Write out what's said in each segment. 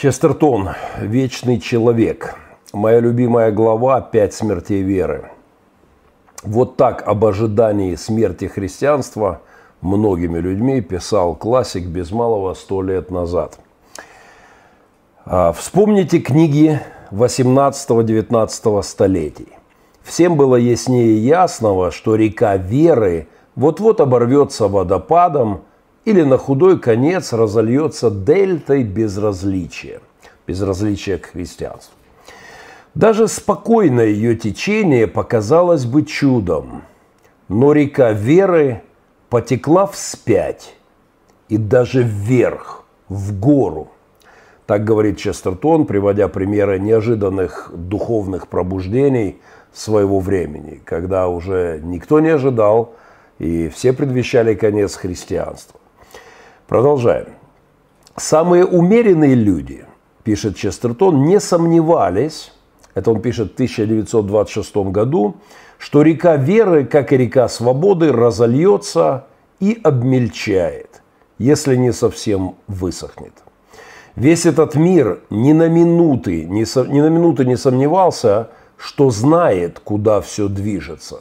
Честертон. Вечный человек. Моя любимая глава «Пять смертей веры». Вот так об ожидании смерти христианства многими людьми писал классик без малого сто лет назад. А, вспомните книги 18-19 столетий. Всем было яснее ясного, что река веры вот-вот оборвется водопадом или на худой конец разольется дельтой безразличия, безразличия к христианству. Даже спокойное ее течение показалось бы чудом, но река веры потекла вспять и даже вверх, в гору. Так говорит Честертон, приводя примеры неожиданных духовных пробуждений своего времени, когда уже никто не ожидал, и все предвещали конец христианства. Продолжаем. Самые умеренные люди, пишет Честертон, не сомневались, это он пишет в 1926 году, что река веры, как и река свободы, разольется и обмельчает, если не совсем высохнет. Весь этот мир ни на минуты, ни, со, ни на минуту не сомневался, что знает, куда все движется,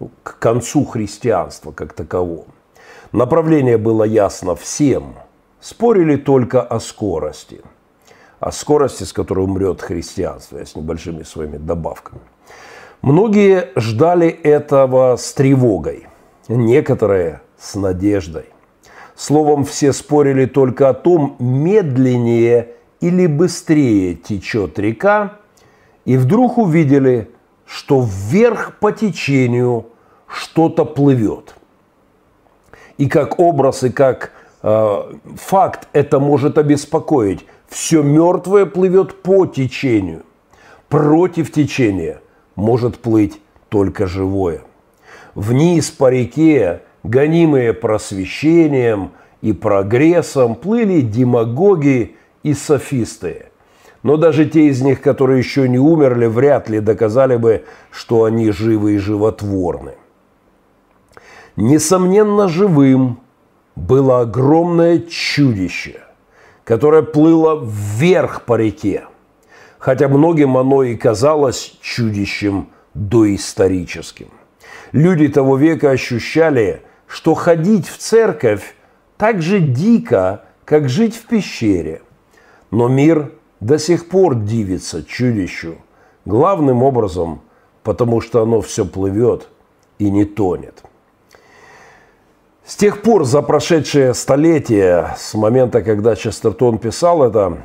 ну, к концу христианства как такового. Направление было ясно всем. Спорили только о скорости. О скорости, с которой умрет христианство, с небольшими своими добавками. Многие ждали этого с тревогой, некоторые с надеждой. Словом, все спорили только о том, медленнее или быстрее течет река, и вдруг увидели, что вверх по течению что-то плывет – и как образ, и как э, факт это может обеспокоить. Все мертвое плывет по течению. Против течения может плыть только живое. Вниз по реке, гонимые просвещением и прогрессом, плыли демагоги и софисты. Но даже те из них, которые еще не умерли, вряд ли доказали бы, что они живы и животворны. Несомненно, живым было огромное чудище, которое плыло вверх по реке, хотя многим оно и казалось чудищем доисторическим. Люди того века ощущали, что ходить в церковь так же дико, как жить в пещере. Но мир до сих пор дивится чудищу, главным образом, потому что оно все плывет и не тонет. С тех пор, за прошедшие столетия, с момента, когда Честертон писал это,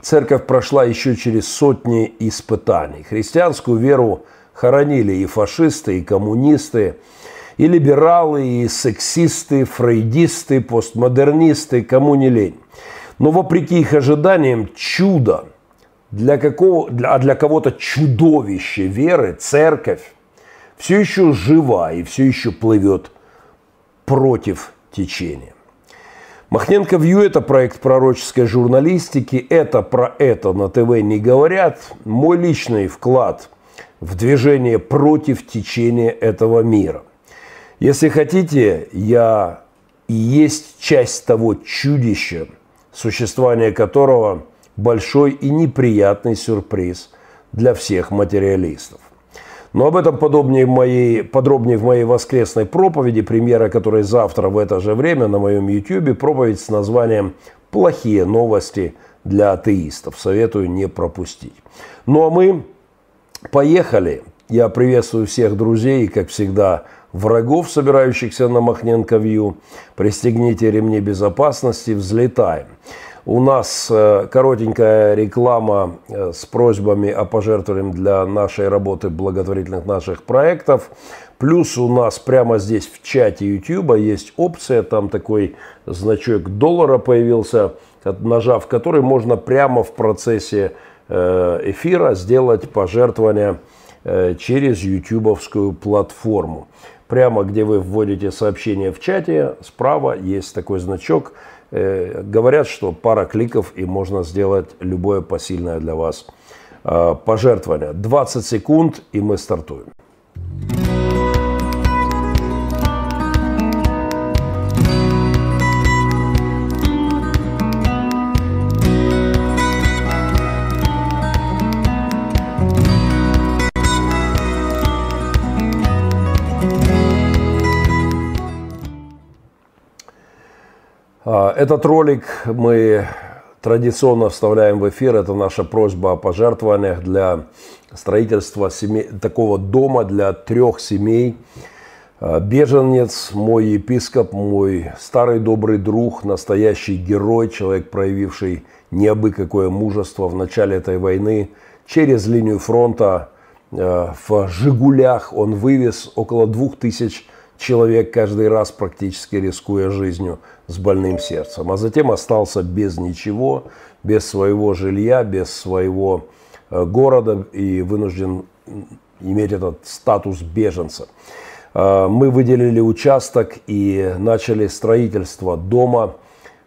церковь прошла еще через сотни испытаний. Христианскую веру хоронили и фашисты, и коммунисты, и либералы, и сексисты, фрейдисты, постмодернисты, кому не лень. Но вопреки их ожиданиям, чудо, для какого, а для кого-то чудовище веры, церковь, все еще жива и все еще плывет против течения. Махненко Вью – это проект пророческой журналистики. Это про это на ТВ не говорят. Мой личный вклад в движение против течения этого мира. Если хотите, я и есть часть того чудища, существование которого большой и неприятный сюрприз для всех материалистов. Но об этом подробнее в моей, подробнее в моей воскресной проповеди, премьера которой завтра в это же время на моем YouTube, проповедь с названием «Плохие новости для атеистов». Советую не пропустить. Ну а мы поехали. Я приветствую всех друзей и, как всегда, врагов, собирающихся на Махненко Вью. Пристегните ремни безопасности, взлетаем. У нас э, коротенькая реклама э, с просьбами о пожертвовании для нашей работы благотворительных наших проектов. Плюс у нас прямо здесь в чате YouTube есть опция, там такой значок доллара появился, нажав который можно прямо в процессе э, эфира сделать пожертвование через ютубовскую платформу. Прямо где вы вводите сообщение в чате, справа есть такой значок – говорят, что пара кликов и можно сделать любое посильное для вас э, пожертвование. 20 секунд и мы стартуем. Этот ролик мы традиционно вставляем в эфир. Это наша просьба о пожертвованиях для строительства семей, такого дома для трех семей. А, беженец, мой епископ, мой старый добрый друг, настоящий герой, человек, проявивший необы какое мужество в начале этой войны. Через линию фронта а, в «Жигулях» он вывез около двух тысяч человек каждый раз, практически рискуя жизнью с больным сердцем. А затем остался без ничего, без своего жилья, без своего э, города и вынужден иметь этот статус беженца. Э, мы выделили участок и начали строительство дома,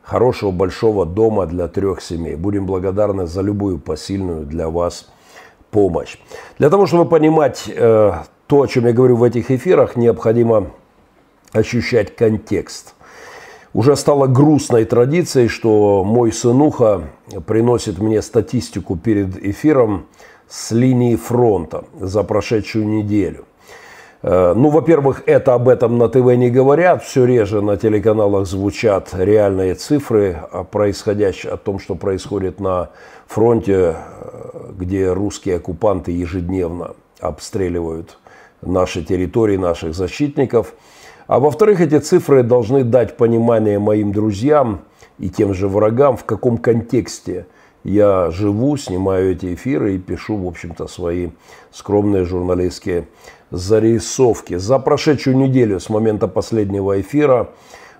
хорошего большого дома для трех семей. Будем благодарны за любую посильную для вас помощь. Для того, чтобы понимать э, то, о чем я говорю в этих эфирах, необходимо ощущать контекст. Уже стало грустной традицией, что мой сынуха приносит мне статистику перед эфиром с линии фронта за прошедшую неделю. Э, ну, во-первых, это об этом на ТВ не говорят, все реже на телеканалах звучат реальные цифры о происходящем, о том, что происходит на фронте, э, где русские оккупанты ежедневно обстреливают наши территории, наших защитников – а во-вторых, эти цифры должны дать понимание моим друзьям и тем же врагам, в каком контексте я живу, снимаю эти эфиры и пишу, в общем-то, свои скромные журналистские зарисовки. За прошедшую неделю с момента последнего эфира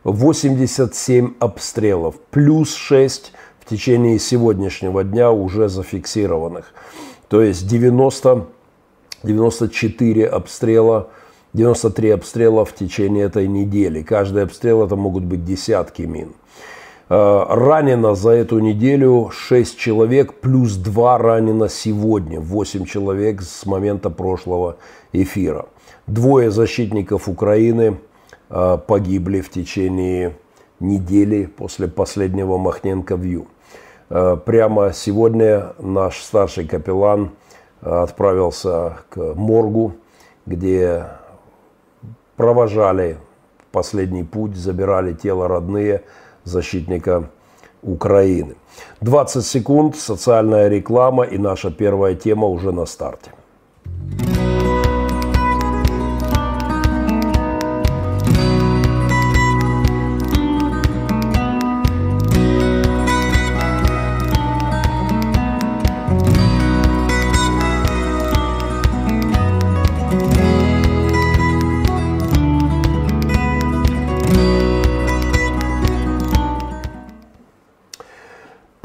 87 обстрелов, плюс 6 в течение сегодняшнего дня уже зафиксированных. То есть 90, 94 обстрела 93 обстрела в течение этой недели. Каждый обстрел это могут быть десятки мин. Э, ранено за эту неделю 6 человек, плюс 2 ранено сегодня, 8 человек с момента прошлого эфира. Двое защитников Украины э, погибли в течение недели после последнего Махненко Вью. Э, прямо сегодня наш старший капеллан отправился к моргу, где провожали последний путь, забирали тело родные защитника Украины. 20 секунд, социальная реклама и наша первая тема уже на старте.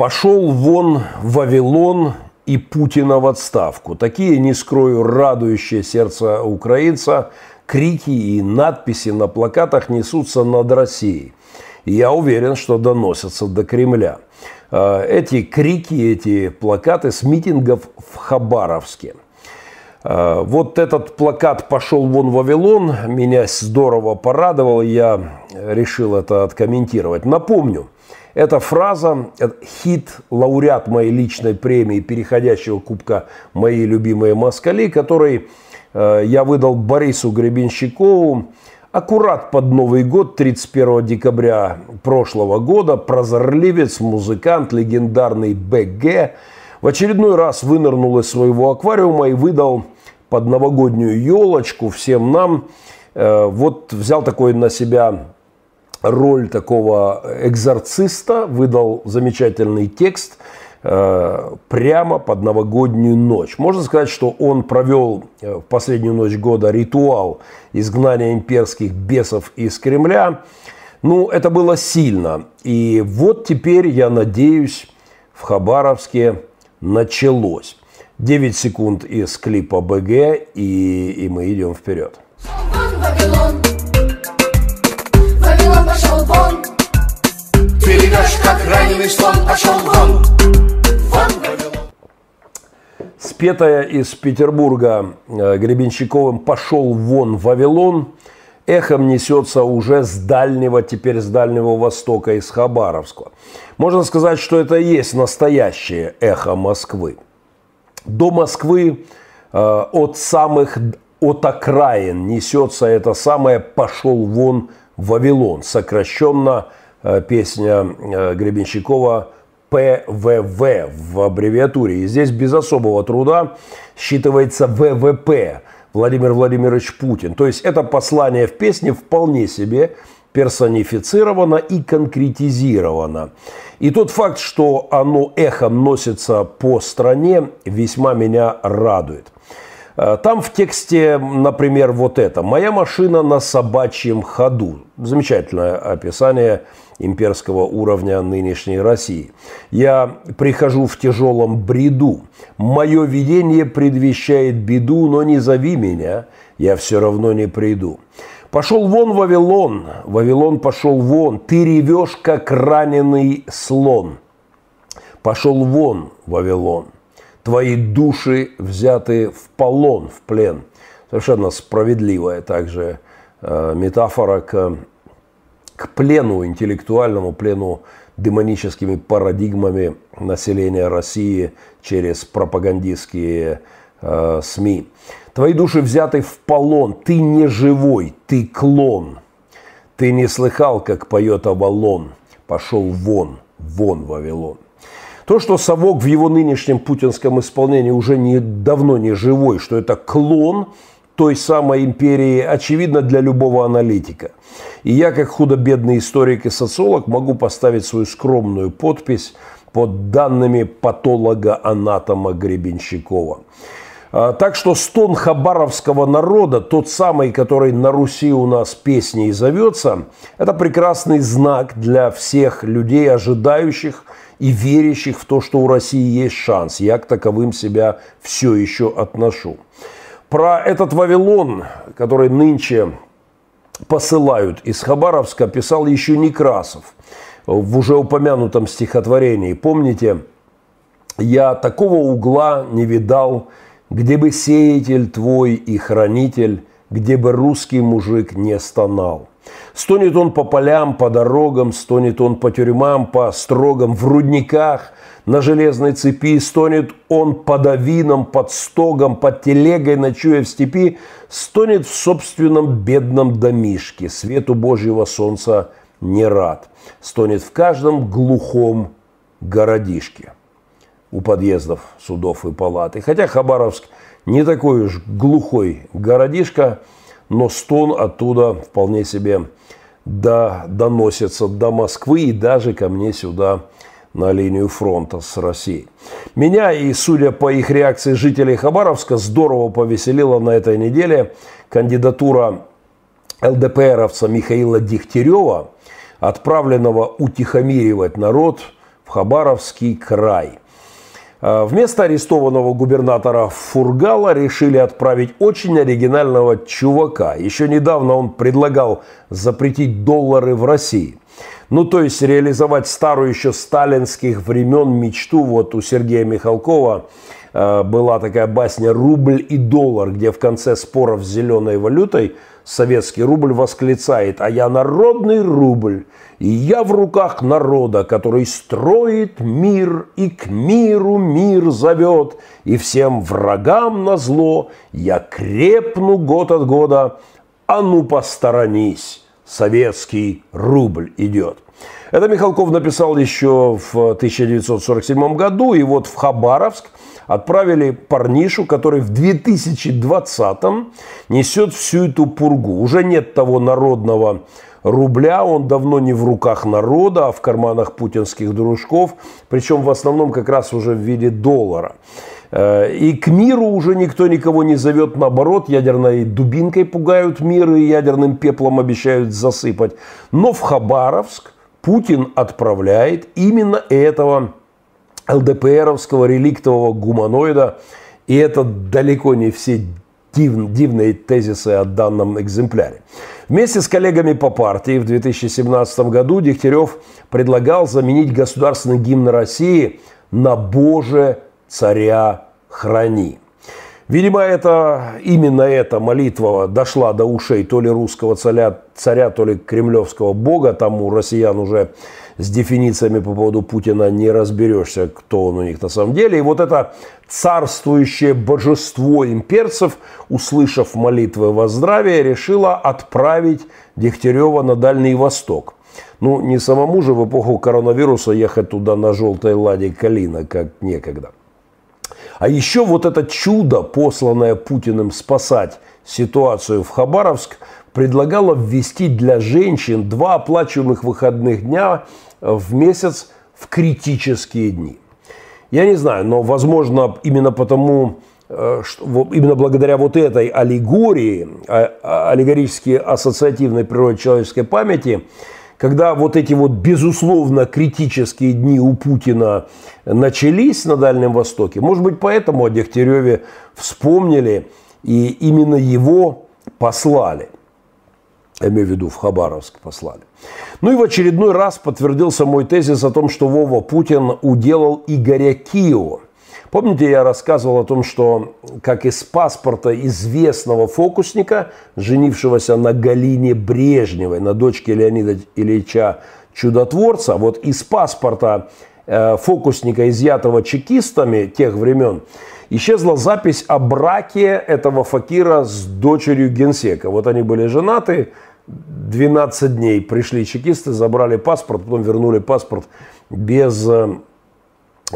Пошел вон Вавилон и Путина в отставку. Такие, не скрою, радующие сердце украинца, крики и надписи на плакатах несутся над Россией. И я уверен, что доносятся до Кремля. А, эти крики, эти плакаты с митингов в Хабаровске. А, вот этот плакат «Пошел вон Вавилон» меня здорово порадовал, я решил это откомментировать. Напомню – эта фраза, хит, лауреат моей личной премии, переходящего кубка «Мои любимые москали», который э, я выдал Борису Гребенщикову аккурат под Новый год, 31 декабря прошлого года, прозорливец, музыкант, легендарный БГ в очередной раз вынырнул из своего аквариума и выдал под новогоднюю елочку всем нам, э, вот взял такой на себя роль такого экзорциста, выдал замечательный текст э, прямо под новогоднюю ночь. Можно сказать, что он провел э, в последнюю ночь года ритуал изгнания имперских бесов из Кремля. Ну, это было сильно. И вот теперь, я надеюсь, в Хабаровске началось. 9 секунд из клипа БГ, и, и мы идем вперед. Вавилон, раненый слон, пошел вон. Вон, Спетая из Петербурга э, Гребенщиковым «Пошел вон, Вавилон» эхом несется уже с дальнего, теперь с Дальнего Востока, из Хабаровска. Можно сказать, что это и есть настоящее эхо Москвы. До Москвы э, от самых, от окраин несется это самое «пошел вон Вавилон, сокращенно песня э, Гребенщикова ПВВ в аббревиатуре. И здесь без особого труда считывается ВВП Владимир Владимирович Путин. То есть это послание в песне вполне себе персонифицировано и конкретизировано. И тот факт, что оно эхом носится по стране, весьма меня радует. Э, там в тексте, например, вот это. «Моя машина на собачьем ходу». Замечательное описание имперского уровня нынешней России. «Я прихожу в тяжелом бреду. Мое видение предвещает беду, но не зови меня, я все равно не приду». Пошел вон Вавилон, Вавилон пошел вон, ты ревешь, как раненый слон. Пошел вон, Вавилон, твои души взяты в полон, в плен. Совершенно справедливая также э, метафора к, к плену, интеллектуальному плену демоническими парадигмами населения России через пропагандистские э, СМИ. Твои души взяты в полон, ты не живой, ты клон. Ты не слыхал, как поет Авалон, пошел вон, вон Вавилон. То, что совок в его нынешнем путинском исполнении уже не, давно не живой, что это клон той самой империи, очевидно для любого аналитика. И я, как худо-бедный историк и социолог, могу поставить свою скромную подпись под данными патолога-анатома Гребенщикова. А, так что стон хабаровского народа, тот самый, который на Руси у нас песней зовется, это прекрасный знак для всех людей, ожидающих и верящих в то, что у России есть шанс. Я к таковым себя все еще отношу. Про этот Вавилон, который нынче посылают из Хабаровска, писал еще Некрасов в уже упомянутом стихотворении. Помните, я такого угла не видал, где бы сеятель твой и хранитель, где бы русский мужик не стонал. Стонет он по полям, по дорогам, стонет он по тюрьмам, по строгам, в рудниках, на железной цепи, стонет он под авином, под стогом, под телегой, ночуя в степи, стонет в собственном бедном домишке, свету Божьего солнца не рад, стонет в каждом глухом городишке у подъездов судов и палат. И хотя Хабаровск не такой уж глухой городишко, но стон оттуда вполне себе до, доносится до Москвы и даже ко мне сюда на линию фронта с Россией. Меня и, судя по их реакции жителей Хабаровска, здорово повеселила на этой неделе кандидатура ЛДПРовца Михаила Дегтярева, отправленного утихомиривать народ в Хабаровский край. Э, вместо арестованного губернатора Фургала решили отправить очень оригинального чувака. Еще недавно он предлагал запретить доллары в России. Ну, то есть реализовать старую еще сталинских времен мечту. Вот у Сергея Михалкова э, была такая басня «Рубль и доллар», где в конце споров с зеленой валютой советский рубль восклицает «А я народный рубль, и я в руках народа, который строит мир и к миру мир зовет, и всем врагам на зло я крепну год от года, а ну посторонись, советский рубль идет». Это Михалков написал еще в 1947 году, и вот в Хабаровск отправили парнишу, который в 2020-м несет всю эту пургу. Уже нет того народного рубля, он давно не в руках народа, а в карманах путинских дружков, причем в основном как раз уже в виде доллара. Э, и к миру уже никто никого не зовет, наоборот, ядерной дубинкой пугают мир и ядерным пеплом обещают засыпать. Но в Хабаровск Путин отправляет именно этого ЛДПРовского реликтового гуманоида, и это далеко не все див, дивные тезисы о данном экземпляре. Вместе с коллегами по партии в 2017 году Дегтярев предлагал заменить государственный гимн России на «Боже, царя храни». Видимо, это, именно эта молитва дошла до ушей то ли русского царя, царя, то ли кремлевского бога. Там у россиян уже с дефинициями по поводу Путина не разберешься, кто он у них на самом деле. И вот это царствующее божество имперцев, услышав молитвы во здравие, решило отправить Дегтярева на Дальний Восток. Ну, не самому же в эпоху коронавируса ехать туда на желтой ладе Калина, как некогда. А еще вот это чудо, посланное Путиным спасать ситуацию в Хабаровск, предлагало ввести для женщин два оплачиваемых выходных дня в месяц в критические дни. Я не знаю, но, возможно, именно потому, э, что, именно благодаря вот этой аллегории, а, а, аллегорически ассоциативной природе человеческой памяти, когда вот эти вот безусловно критические дни у Путина начались на Дальнем Востоке, может быть, поэтому о Дегтяреве вспомнили и именно его послали. Я имею в виду, в Хабаровск послали. Ну и в очередной раз подтвердился мой тезис о том, что Вова Путин уделал Игоря Кио. Помните, я рассказывал о том, что как из паспорта известного фокусника, женившегося на Галине Брежневой, на дочке Леонида Ильича Чудотворца, вот из паспорта э, фокусника, изъятого чекистами тех времен, исчезла запись о браке этого факира с дочерью генсека. Вот они были женаты, 12 дней пришли чекисты, забрали паспорт, потом вернули паспорт без э,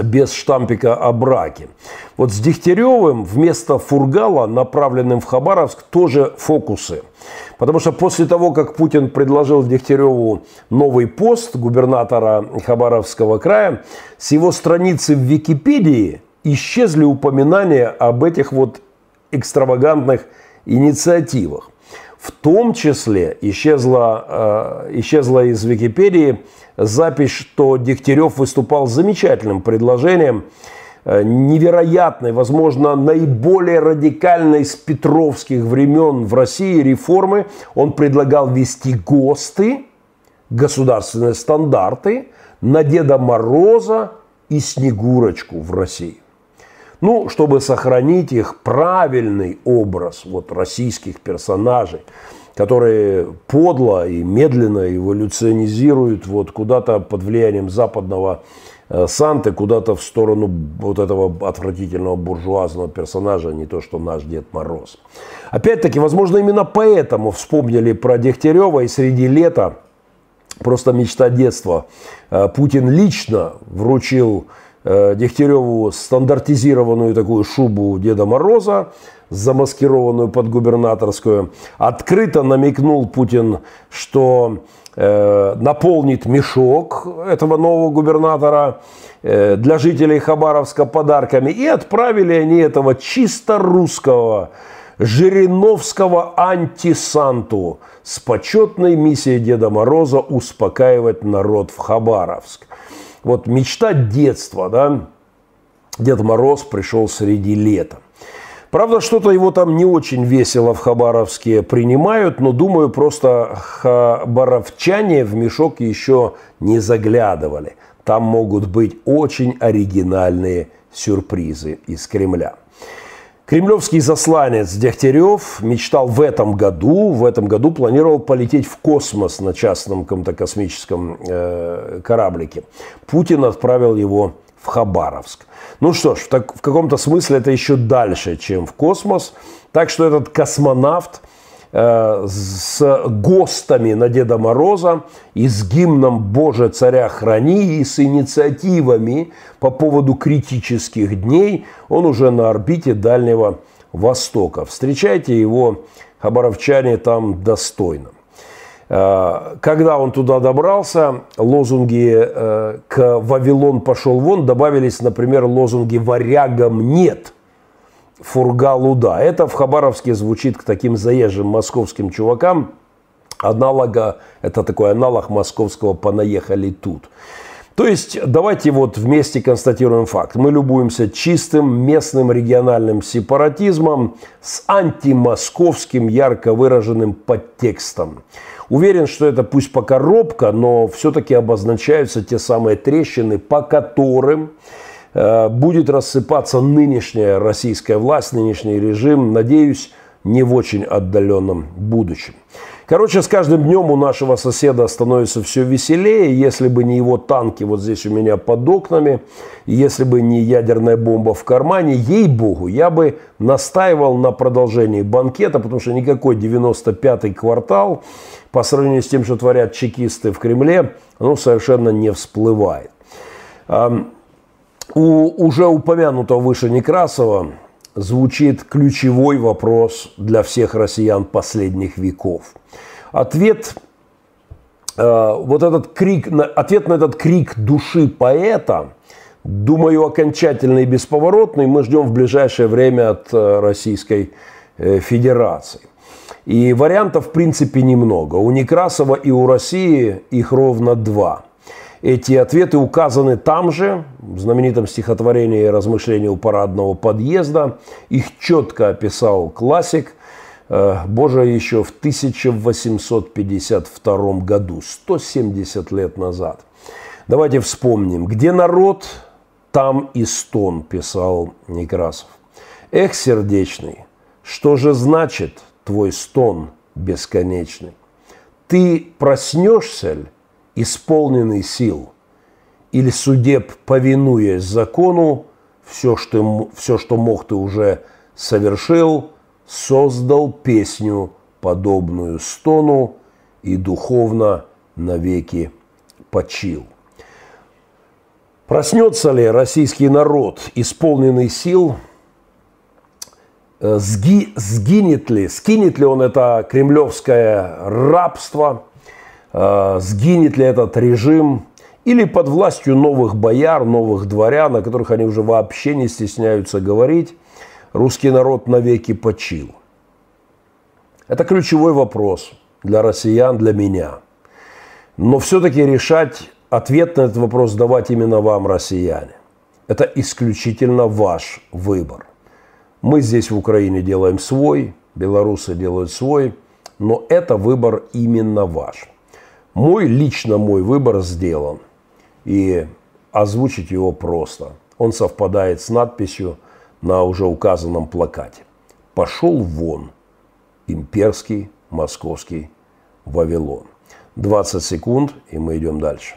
без штампика о браке. Вот с Дегтяревым вместо Фургала, направленным в Хабаровск, тоже фокусы. Потому что после того, как Путин предложил Дегтяреву новый пост губернатора Хабаровского края, с его страницы в Википедии исчезли упоминания об этих вот экстравагантных инициативах. В том числе исчезла, э, исчезла из Википедии запись, что Дегтярев выступал с замечательным предложением э, невероятной, возможно, наиболее радикальной с петровских времен в России реформы. Он предлагал ввести ГОСТы, государственные стандарты, на Деда Мороза и Снегурочку в России. Ну, чтобы сохранить их правильный образ вот, российских персонажей – которые подло и медленно эволюционизируют вот куда-то под влиянием западного э, Санты, куда-то в сторону вот этого отвратительного буржуазного персонажа, не то что наш Дед Мороз. Опять-таки, возможно, именно поэтому вспомнили про Дегтярева и среди лета, просто мечта детства, э, Путин лично вручил Дегтяреву стандартизированную такую шубу Деда Мороза, замаскированную под губернаторскую. Открыто намекнул Путин, что э, наполнит мешок этого нового губернатора э, для жителей Хабаровска подарками. И отправили они этого чисто русского Жириновского антисанту с почетной миссией Деда Мороза успокаивать народ в Хабаровск. Вот мечта детства, да? Дед Мороз пришел среди лета. Правда, что-то его там не очень весело в Хабаровске принимают, но, думаю, просто хабаровчане в мешок еще не заглядывали. Там могут быть очень оригинальные сюрпризы из Кремля. Кремлевский засланец Дегтярев мечтал в этом году, в этом году планировал полететь в космос на частном каком-то космическом э, кораблике. Путин отправил его в Хабаровск. Ну что ж, так в каком-то смысле это еще дальше, чем в космос. Так что этот космонавт с ГОСТами на Деда Мороза и с гимном «Боже, царя храни» и с инициативами по поводу критических дней, он уже на орбите Дальнего Востока. Встречайте его, хабаровчане, там достойно. Э, когда он туда добрался, лозунги э, «К Вавилон пошел вон» добавились, например, лозунги «Варягам нет», «Фургалу да». Это в Хабаровске звучит к таким заезжим московским чувакам. Аналога, это такой аналог московского «понаехали тут». То есть давайте вот вместе констатируем факт. Мы любуемся чистым местным региональным сепаратизмом с антимосковским ярко выраженным подтекстом. Уверен, что это пусть пока робко, но все-таки обозначаются те самые трещины, по которым будет рассыпаться нынешняя российская власть, нынешний режим, надеюсь, не в очень отдаленном будущем. Короче, с каждым днем у нашего соседа становится все веселее. Если бы не его танки вот здесь у меня под окнами, если бы не ядерная бомба в кармане, ей-богу, я бы настаивал на продолжении банкета, потому что никакой 95-й квартал по сравнению с тем, что творят чекисты в Кремле, ну, совершенно не всплывает. У уже упомянутого выше Некрасова звучит ключевой вопрос для всех россиян последних веков. Ответ, э, вот этот крик, ответ на этот крик души поэта, думаю, окончательный и бесповоротный, мы ждем в ближайшее время от э, Российской э, Федерации. И вариантов, в принципе, немного. У Некрасова и у России их ровно два – эти ответы указаны там же, в знаменитом стихотворении «Размышления у парадного подъезда». Их четко описал классик, э, Боже, еще в 1852 году, 170 лет назад. Давайте вспомним. «Где народ, там и стон», писал Некрасов. «Эх, сердечный, что же значит твой стон бесконечный? Ты проснешься ли, исполненный сил, или судеб, повинуясь закону, все, что, все, что мог ты уже совершил, создал песню, подобную стону, и духовно навеки почил. Проснется ли российский народ, исполненный сил, э, сги, сгинет ли, скинет ли он это кремлевское рабство – сгинет ли этот режим, или под властью новых бояр, новых дворян, о которых они уже вообще не стесняются говорить, русский народ навеки почил. Это ключевой вопрос для россиян, для меня. Но все-таки решать ответ на этот вопрос давать именно вам, россияне. Это исключительно ваш выбор. Мы здесь в Украине делаем свой, белорусы делают свой, но это выбор именно ваш. Мой, лично мой выбор сделан. И озвучить его просто. Он совпадает с надписью на уже указанном плакате. «Пошел вон, имперский московский Вавилон». 20 секунд, и мы идем дальше.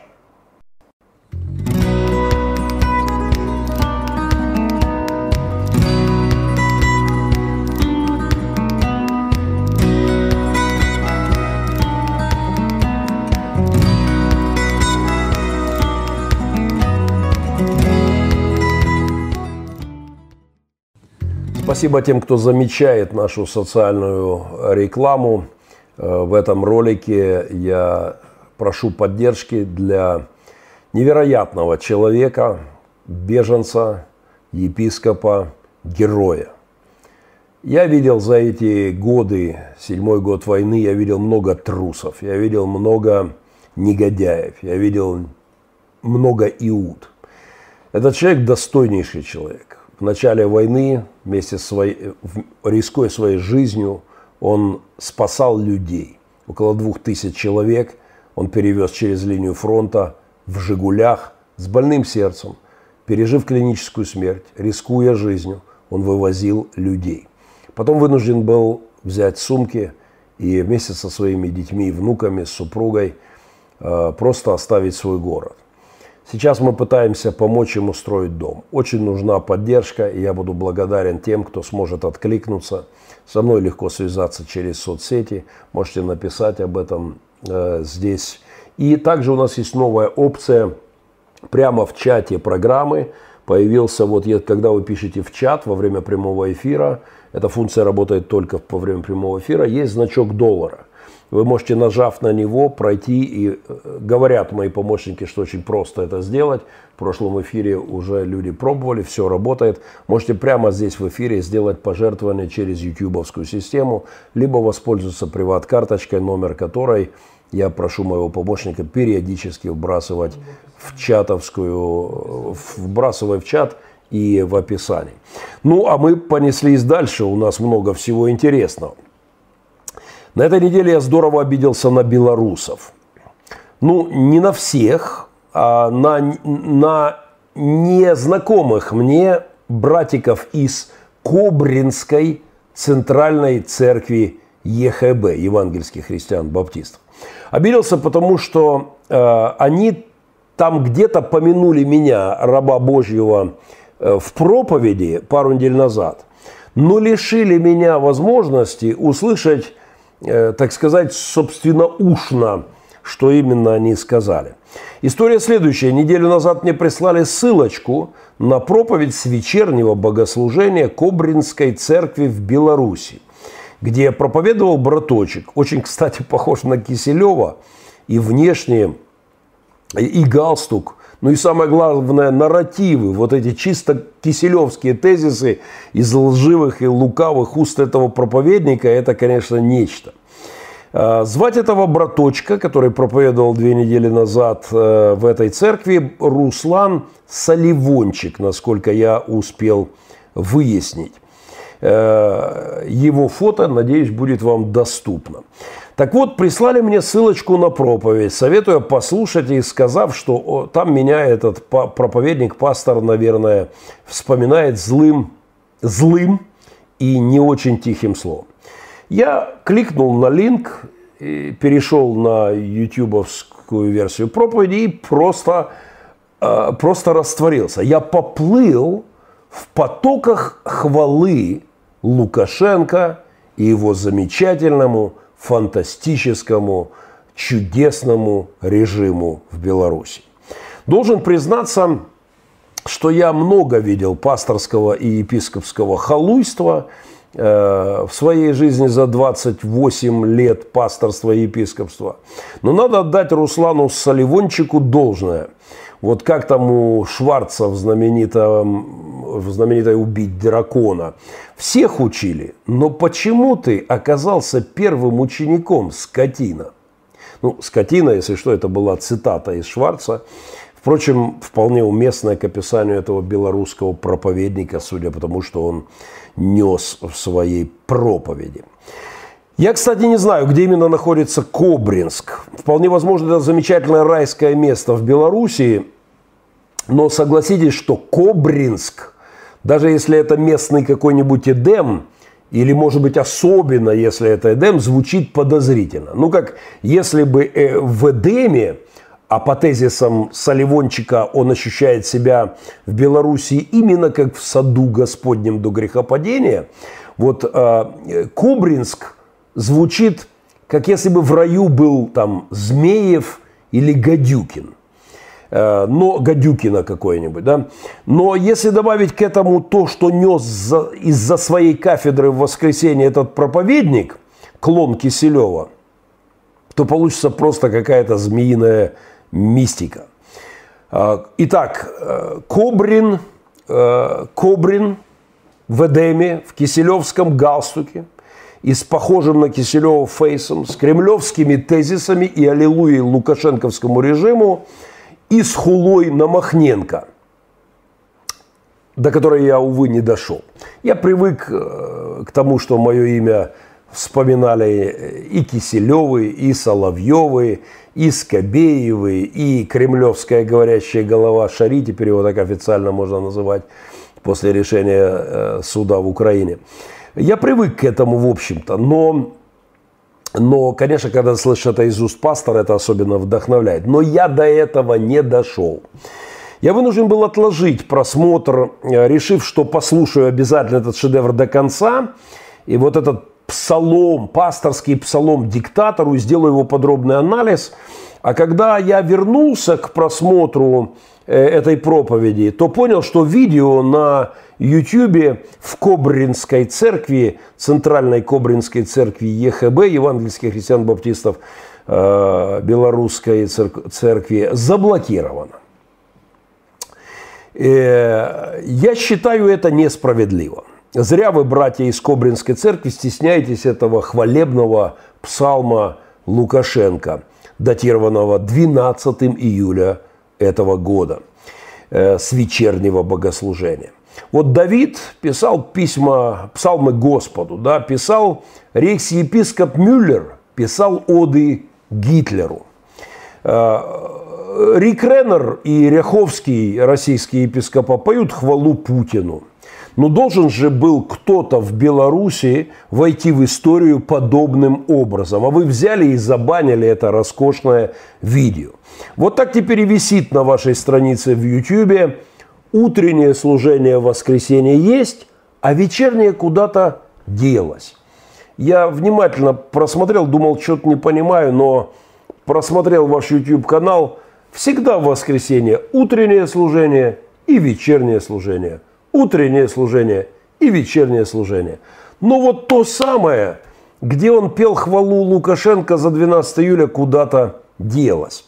Спасибо тем, кто замечает нашу социальную рекламу. Э, в этом ролике я прошу поддержки для невероятного человека, беженца, епископа, героя. Я видел за эти годы, седьмой год войны, я видел много трусов, я видел много негодяев, я видел много иуд. Этот человек достойнейший человек в начале войны, вместе своей, рискуя своей жизнью, он спасал людей. Около двух тысяч человек он перевез через линию фронта в «Жигулях» с больным сердцем. Пережив клиническую смерть, рискуя жизнью, он вывозил людей. Потом вынужден был взять сумки и вместе со своими детьми и внуками, с супругой э, просто оставить свой город. Сейчас мы пытаемся помочь ему строить дом. Очень нужна поддержка, и я буду благодарен тем, кто сможет откликнуться. Со мной легко связаться через соцсети. Можете написать об этом э, здесь. И также у нас есть новая опция прямо в чате программы. Появился вот, когда вы пишете в чат во время прямого эфира, эта функция работает только во время прямого эфира, есть значок доллара. Вы можете, нажав на него, пройти и э, говорят мои помощники, что очень просто это сделать. В прошлом эфире уже люди пробовали, все работает. Можете прямо здесь в эфире сделать пожертвование через ютубовскую систему, либо воспользоваться приват-карточкой, номер которой я прошу моего помощника периодически вбрасывать в чатовскую, вбрасывая в чат и в описании. Ну, а мы понеслись дальше, у нас много всего интересного. На этой неделе я здорово обиделся на белорусов. Ну, не на всех, а на, на незнакомых мне братиков из Кобринской центральной церкви ЕХБ, евангельских христиан-баптистов. Обиделся, потому что э, они там где-то помянули меня, раба Божьего, э, в проповеди пару недель назад, но лишили меня возможности услышать, так сказать, собственно, ушно, что именно они сказали. История следующая. Неделю назад мне прислали ссылочку на проповедь с вечернего богослужения Кобринской церкви в Беларуси, где проповедовал браточек, очень, кстати, похож на Киселева, и внешне, и галстук, ну и самое главное, нарративы, вот эти чисто киселевские тезисы из лживых и лукавых уст этого проповедника, это, конечно, нечто. А, звать этого браточка, который проповедовал две недели назад э, в этой церкви, Руслан Соливончик, насколько я успел выяснить. Э, его фото, надеюсь, будет вам доступно. Так вот, прислали мне ссылочку на проповедь, советую послушать и сказав, что там меня этот проповедник, пастор, наверное, вспоминает злым, злым и не очень тихим словом. Я кликнул на линк, перешел на ютубовскую версию проповеди и просто, э, просто растворился. Я поплыл в потоках хвалы Лукашенко и его замечательному, фантастическому, чудесному режиму в Беларуси. Должен признаться, что я много видел пасторского и епископского халуйства э, в своей жизни за 28 лет пасторства и епископства. Но надо отдать Руслану Соливончику должное. Вот как там у Шварца в, знаменитом, в знаменитой «Убить дракона». Всех учили, но почему ты оказался первым учеником, скотина? Ну, скотина, если что, это была цитата из Шварца. Впрочем, вполне уместная к описанию этого белорусского проповедника, судя по тому, что он нес в своей проповеди. Я, кстати, не знаю, где именно находится Кобринск. Вполне возможно, это замечательное райское место в Белоруссии. Но согласитесь, что Кобринск, даже если это местный какой-нибудь Эдем, или, может быть, особенно, если это Эдем, звучит подозрительно. Ну, как если бы э, в Эдеме, а по тезисам Соливончика он ощущает себя в Белоруссии именно как в саду Господнем до грехопадения, вот э, Кобринск звучит, как если бы в раю был там Змеев или Гадюкин. Э, но Гадюкина какой-нибудь, да. Но если добавить к этому то, что нес из-за своей кафедры в воскресенье этот проповедник, клон Киселева, то получится просто какая-то змеиная мистика. Э, итак, э, Кобрин, Кобрин в Эдеме, в киселевском галстуке и с похожим на Киселева фейсом, с кремлевскими тезисами и аллилуйей лукашенковскому режиму – и с хулой на Махненко, до которой я, увы, не дошел. Я привык э, к тому, что мое имя вспоминали и Киселевы, и Соловьевы, и Скобеевы, и кремлевская говорящая голова Шари, теперь его так официально можно называть, после решения э, суда в Украине. Я привык к этому, в общем-то, но но, конечно, когда слышишь это из уст пастора, это особенно вдохновляет. Но я до этого не дошел. Я вынужден был отложить просмотр, э, решив, что послушаю обязательно этот шедевр до конца. И вот этот псалом, пасторский псалом диктатору, сделаю его подробный анализ. А когда я вернулся к просмотру э, этой проповеди, то понял, что видео на Ютьюбе в Кобринской церкви, центральной Кобринской церкви ЕХБ, Евангельских христиан-баптистов э, Белорусской церкви, заблокировано. Э, я считаю это несправедливо. Зря вы, братья из Кобринской церкви, стесняетесь этого хвалебного псалма Лукашенко, датированного 12 июля этого года э, с вечернего богослужения. Вот Давид писал письма, псалмы Господу, да, писал рейхс-епископ Мюллер, писал оды Гитлеру. Э, Рик Реннер и Ряховский, российские епископа, поют хвалу Путину. Но должен же был кто-то в Беларуси войти в историю подобным образом. А вы взяли и забанили это роскошное видео. Вот так теперь и висит на вашей странице в YouTube. Утреннее служение в воскресенье есть, а вечернее куда-то делось. Я внимательно просмотрел, думал, что-то не понимаю, но просмотрел ваш YouTube-канал. Всегда в воскресенье утреннее служение и вечернее служение. Утреннее служение и вечернее служение. Но вот то самое, где он пел хвалу Лукашенко за 12 июля, куда-то делось.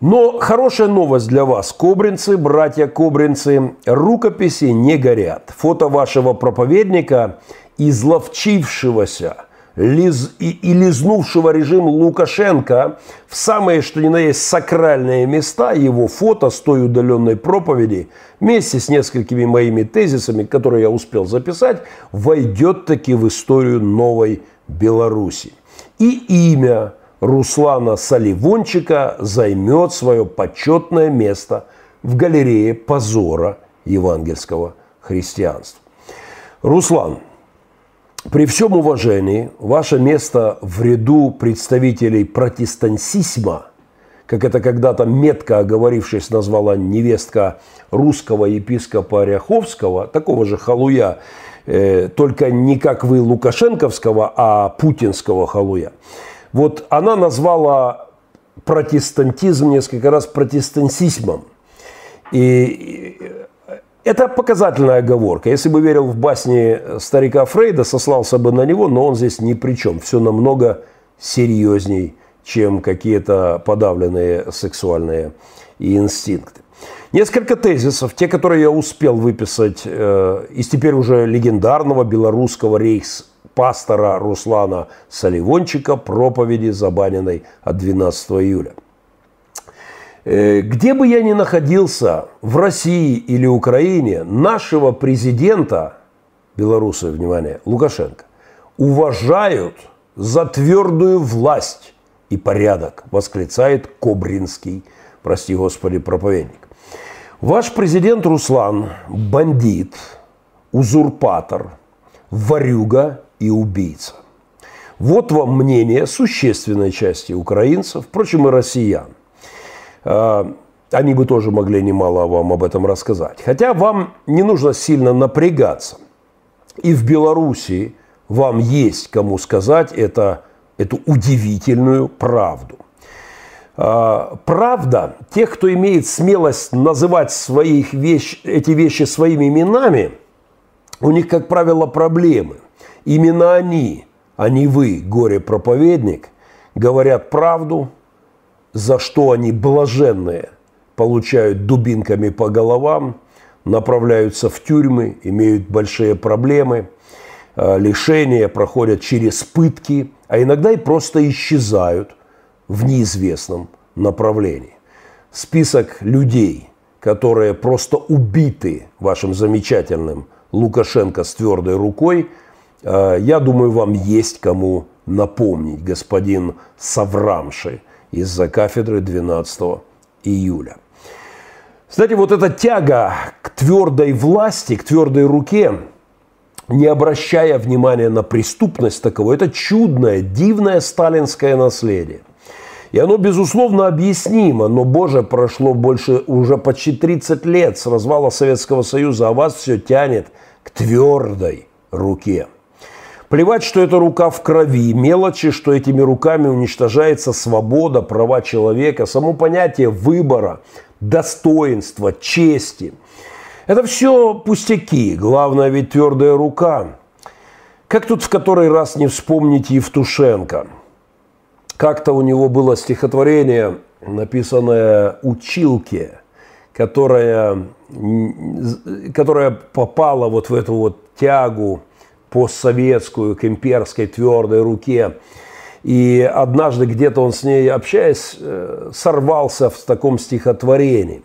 Но хорошая новость для вас, кобринцы, братья кобринцы, рукописи не горят. Фото вашего проповедника изловчившегося лиз, и, и лизнувшего режим Лукашенко в самые, что ни на есть, сакральные места, его фото с той удаленной проповеди, вместе с несколькими моими тезисами, которые я успел записать, войдет таки в историю новой Беларуси. И имя Руслана Соливончика займет свое почетное место в галерее позора евангельского христианства. Руслан, при всем уважении, ваше место в ряду представителей протестантизма, как это когда-то метко оговорившись назвала невестка русского епископа Оряховского, такого же халуя, э, только не как вы Лукашенковского, а путинского халуя. Вот она назвала протестантизм несколько раз протестантизмом. И это показательная оговорка. Если бы верил в басни старика Фрейда, сослался бы на него, но он здесь ни при чем. Все намного серьезней, чем какие-то подавленные сексуальные инстинкты. Несколько тезисов, те, которые я успел выписать э, из теперь уже легендарного белорусского рейхс-пастора Руслана Соливончика проповеди, забаненной от 12 июля. Э, где бы я ни находился, в России или Украине, нашего президента, белорусы, внимание, Лукашенко, уважают за твердую власть и порядок, восклицает Кобринский, прости господи, проповедник. Ваш президент Руслан – бандит, узурпатор, ворюга и убийца. Вот вам мнение существенной части украинцев, впрочем, и россиян – а, они бы тоже могли немало вам об этом рассказать. Хотя вам не нужно сильно напрягаться. И в Белоруссии вам есть кому сказать это, эту удивительную правду. А, правда, тех, кто имеет смелость называть своих вещ, эти вещи своими именами, у них, как правило, проблемы. Именно они, а не вы, горе-проповедник, говорят правду – за что они блаженные получают дубинками по головам, направляются в тюрьмы, имеют большие проблемы, э, лишения проходят через пытки, а иногда и просто исчезают в неизвестном направлении. Список людей, которые просто убиты вашим замечательным Лукашенко с твердой рукой, я думаю, вам есть кому напомнить, господин Саврамши – из-за кафедры 12 июля. Кстати, вот эта тяга к твердой власти, к твердой руке, не обращая внимания на преступность таковой, это чудное, дивное сталинское наследие. И оно, безусловно, объяснимо, но, боже, прошло больше, уже почти 30 лет с развала Советского Союза, а вас все тянет к твердой руке. Плевать, что эта рука в крови, мелочи, что этими руками уничтожается свобода, права человека, само понятие выбора, достоинства, чести. Это все пустяки. Главное ведь твердая рука. Как тут в который раз не вспомнить Евтушенко? Как-то у него было стихотворение, написанное «Училке», которая, которая попала вот в эту вот тягу постсоветскую, к имперской твердой руке. И однажды где-то он с ней, общаясь, э, сорвался в таком стихотворении.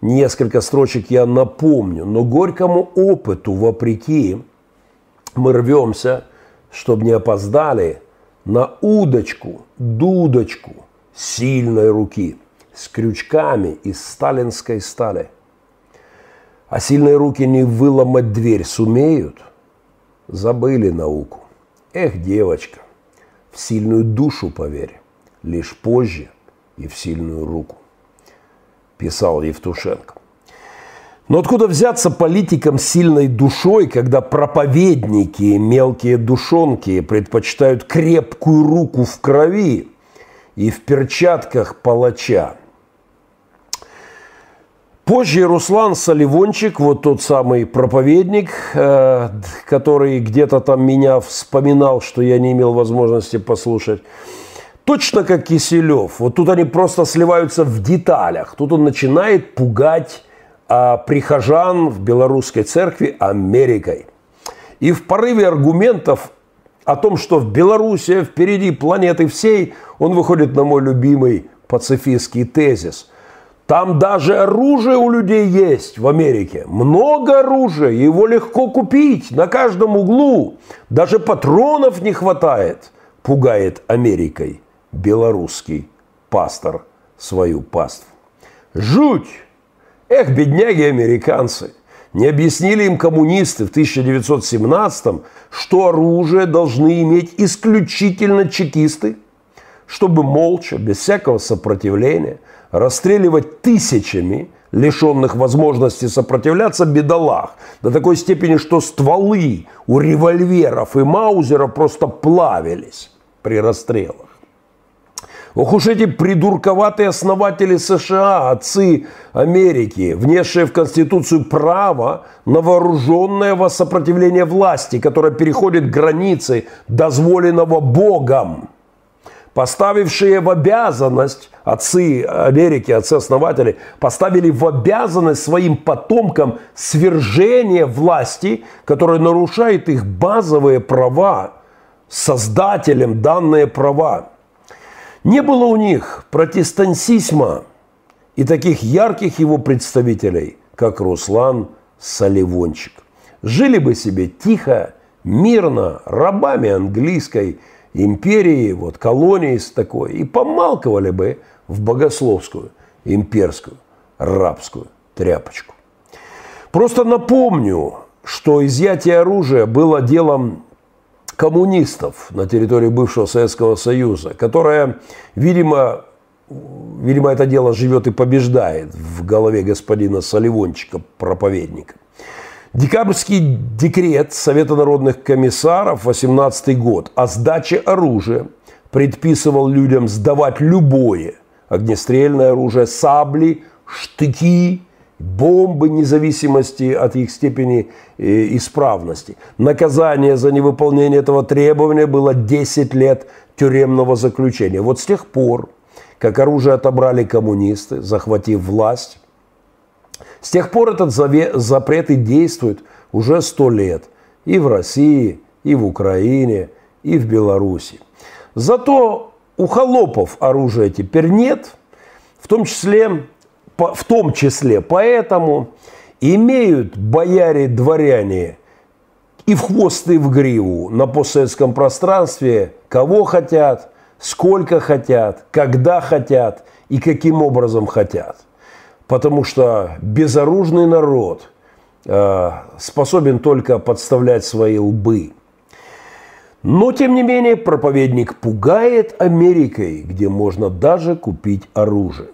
Несколько строчек я напомню. Но горькому опыту, вопреки, мы рвемся, чтобы не опоздали, на удочку, дудочку сильной руки с крючками из сталинской стали. А сильные руки не выломать дверь сумеют? Забыли науку. Эх, девочка, в сильную душу поверь, лишь позже и в сильную руку. Писал Евтушенко. Но откуда взяться политикам сильной душой, когда проповедники, мелкие душонки предпочитают крепкую руку в крови и в перчатках палача? Позже Руслан Соливончик, вот тот самый проповедник, э, который где-то там меня вспоминал, что я не имел возможности послушать, точно как Киселев. Вот тут они просто сливаются в деталях. Тут он начинает пугать а, прихожан в белорусской церкви Америкой. И в порыве аргументов о том, что в Беларуси впереди планеты всей, он выходит на мой любимый пацифистский тезис – там даже оружие у людей есть в Америке. Много оружия, его легко купить на каждом углу. Даже патронов не хватает, пугает Америкой белорусский пастор свою паству. Жуть! Эх, бедняги американцы! Не объяснили им коммунисты в 1917 что оружие должны иметь исключительно чекисты, чтобы молча, без всякого сопротивления – расстреливать тысячами лишенных возможности сопротивляться бедолах. До такой степени, что стволы у револьверов и маузеров просто плавились при расстрелах. Ох уж эти придурковатые основатели США, отцы Америки, внесшие в Конституцию право на вооруженное сопротивление власти, которое переходит границы дозволенного Богом поставившие в обязанность, отцы Америки, отцы-основатели, поставили в обязанность своим потомкам свержение власти, которая нарушает их базовые права, создателям данные права. Не было у них протестантизма и таких ярких его представителей, как Руслан Соливончик. Жили бы себе тихо, мирно, рабами английской империи, вот колонии с такой, и помалковали бы в богословскую, имперскую, рабскую тряпочку. Просто напомню, что изъятие оружия было делом коммунистов на территории бывшего Советского Союза, которая, видимо, видимо, это дело живет и побеждает в голове господина Соливончика, проповедника. Декабрьский декрет Совета народных комиссаров 18 год о сдаче оружия предписывал людям сдавать любое огнестрельное оружие, сабли, штыки, бомбы, независимости от их степени э, исправности. Наказание за невыполнение этого требования было 10 лет тюремного заключения. Вот с тех пор, как оружие отобрали коммунисты, захватив власть, с тех пор этот запрет и действует уже сто лет и в России, и в Украине, и в Беларуси. Зато у холопов оружия теперь нет, в том числе, в том числе поэтому имеют бояре-дворяне и в хвост, и в гриву на постсоветском пространстве кого хотят, сколько хотят, когда хотят и каким образом хотят – потому что безоружный народ э, способен только подставлять свои лбы. Но, тем не менее, проповедник пугает Америкой, где можно даже купить оружие.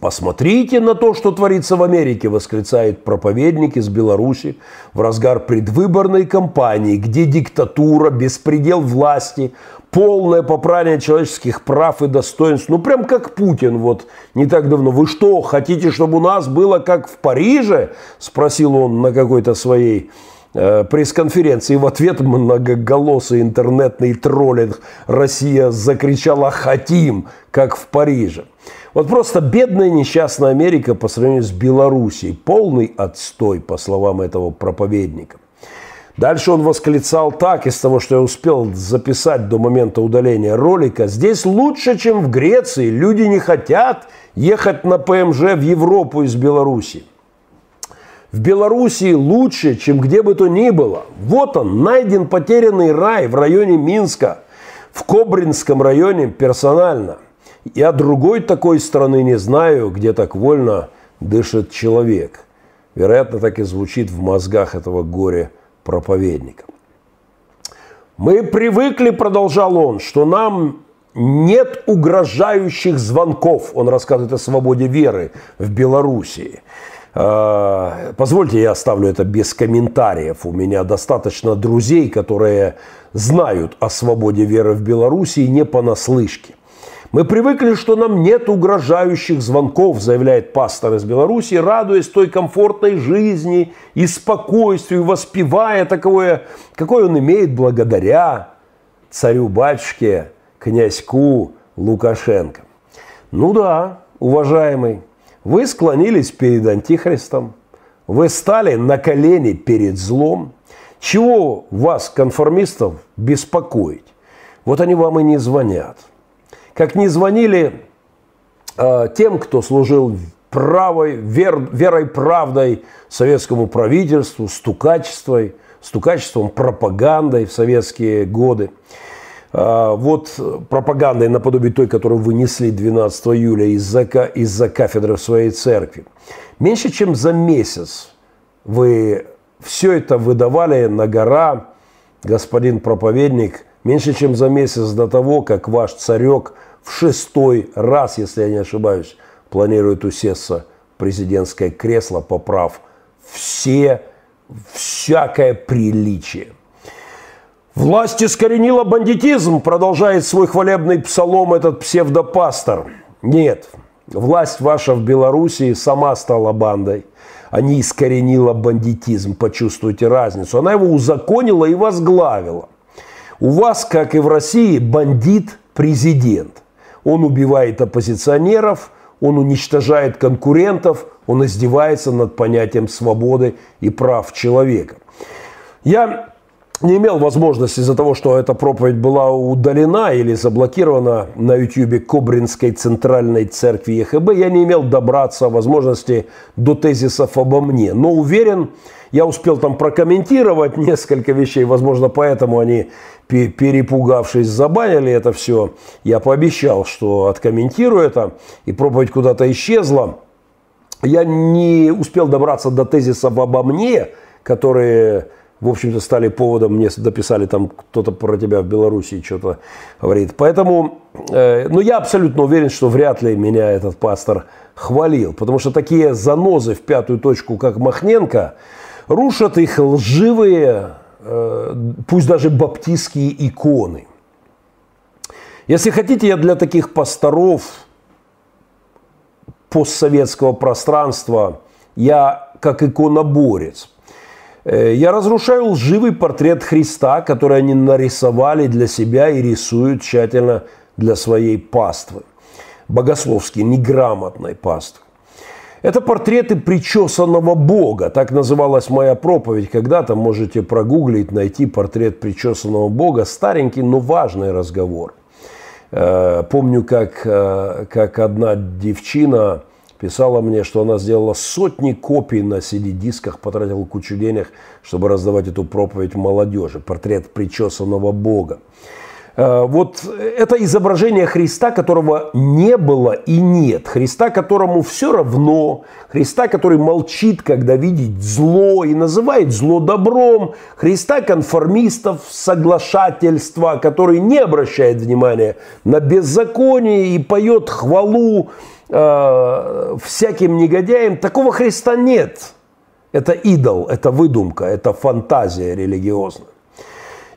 Посмотрите на то, что творится в Америке, восклицает проповедник из Беларуси в разгар предвыборной кампании, где диктатура, беспредел власти, полное попрание человеческих прав и достоинств. Ну, прям как Путин вот не так давно. Вы что, хотите, чтобы у нас было как в Париже? Спросил он на какой-то своей э, пресс-конференции. В ответ многоголосый интернетный троллинг Россия закричала «Хотим, как в Париже». Вот просто бедная несчастная Америка по сравнению с Белоруссией. Полный отстой, по словам этого проповедника. Дальше он восклицал так, из того, что я успел записать до момента удаления ролика. Здесь лучше, чем в Греции. Люди не хотят ехать на ПМЖ в Европу из Беларуси. В Белоруссии лучше, чем где бы то ни было. Вот он, найден потерянный рай в районе Минска, в Кобринском районе персонально – я другой такой страны не знаю, где так вольно дышит человек. Вероятно, так и звучит в мозгах этого горе-проповедника. Мы привыкли, продолжал он, что нам нет угрожающих звонков. Он рассказывает о свободе веры в Белоруссии. А, позвольте, я оставлю это без комментариев. У меня достаточно друзей, которые знают о свободе веры в Белоруссии не понаслышке. Мы привыкли, что нам нет угрожающих звонков, заявляет пастор из Беларуси, радуясь той комфортной жизни и спокойствию, воспевая таковое, какое он имеет благодаря царю-батюшке, князьку Лукашенко. Ну да, уважаемый, вы склонились перед Антихристом, вы стали на колени перед злом. Чего вас, конформистов, беспокоить? Вот они вам и не звонят – как не звонили э, тем, кто служил правой, вер, верой, правдой советскому правительству, стукачеством, стукачеством, пропагандой в советские годы. Э, вот пропагандой наподобие той, которую вынесли 12 июля из-за, из-за кафедры в своей церкви. Меньше чем за месяц вы все это выдавали на гора, господин проповедник – меньше чем за месяц до того, как ваш царек в шестой раз, если я не ошибаюсь, планирует усесться в президентское кресло, поправ все, всякое приличие. Власть искоренила бандитизм, продолжает свой хвалебный псалом этот псевдопастор. Нет, власть ваша в Белоруссии сама стала бандой. А не искоренила бандитизм, почувствуйте разницу. Она его узаконила и возглавила. У вас, как и в России, бандит президент. Он убивает оппозиционеров, он уничтожает конкурентов, он издевается над понятием свободы и прав человека. Я не имел возможности из-за того, что эта проповедь была удалена или заблокирована на YouTube Кобринской центральной церкви ЕХБ, я не имел добраться возможности до тезисов обо мне. Но уверен, я успел там прокомментировать несколько вещей, возможно, поэтому они, перепугавшись, забанили это все. Я пообещал, что откомментирую это, и проповедь куда-то исчезла. Я не успел добраться до тезисов обо мне, которые в общем-то, стали поводом, мне дописали там кто-то про тебя в Беларуси что-то говорит. Поэтому, э, ну, я абсолютно уверен, что вряд ли меня этот пастор хвалил, потому что такие занозы в пятую точку, как Махненко, рушат их лживые, э, пусть даже баптистские иконы. Если хотите, я для таких пасторов постсоветского пространства, я как иконоборец. Э, я разрушаю лживый портрет Христа, который они нарисовали для себя и рисуют тщательно для своей паствы. Богословски неграмотной паствы. Это портреты причесанного Бога. Так называлась моя проповедь. Когда-то можете прогуглить, найти портрет причесанного Бога. Старенький, но важный разговор. Э, помню, как, э, как одна девчина писала мне, что она сделала сотни копий на CD-дисках, потратила кучу денег, чтобы раздавать эту проповедь молодежи. Портрет причесанного Бога. Э, вот это изображение Христа, которого не было и нет. Христа, которому все равно. Христа, который молчит, когда видит зло и называет зло добром. Христа конформистов, соглашательства, который не обращает внимания на беззаконие и поет хвалу э, всяким негодяям. Такого Христа нет. Это идол, это выдумка, это фантазия религиозная.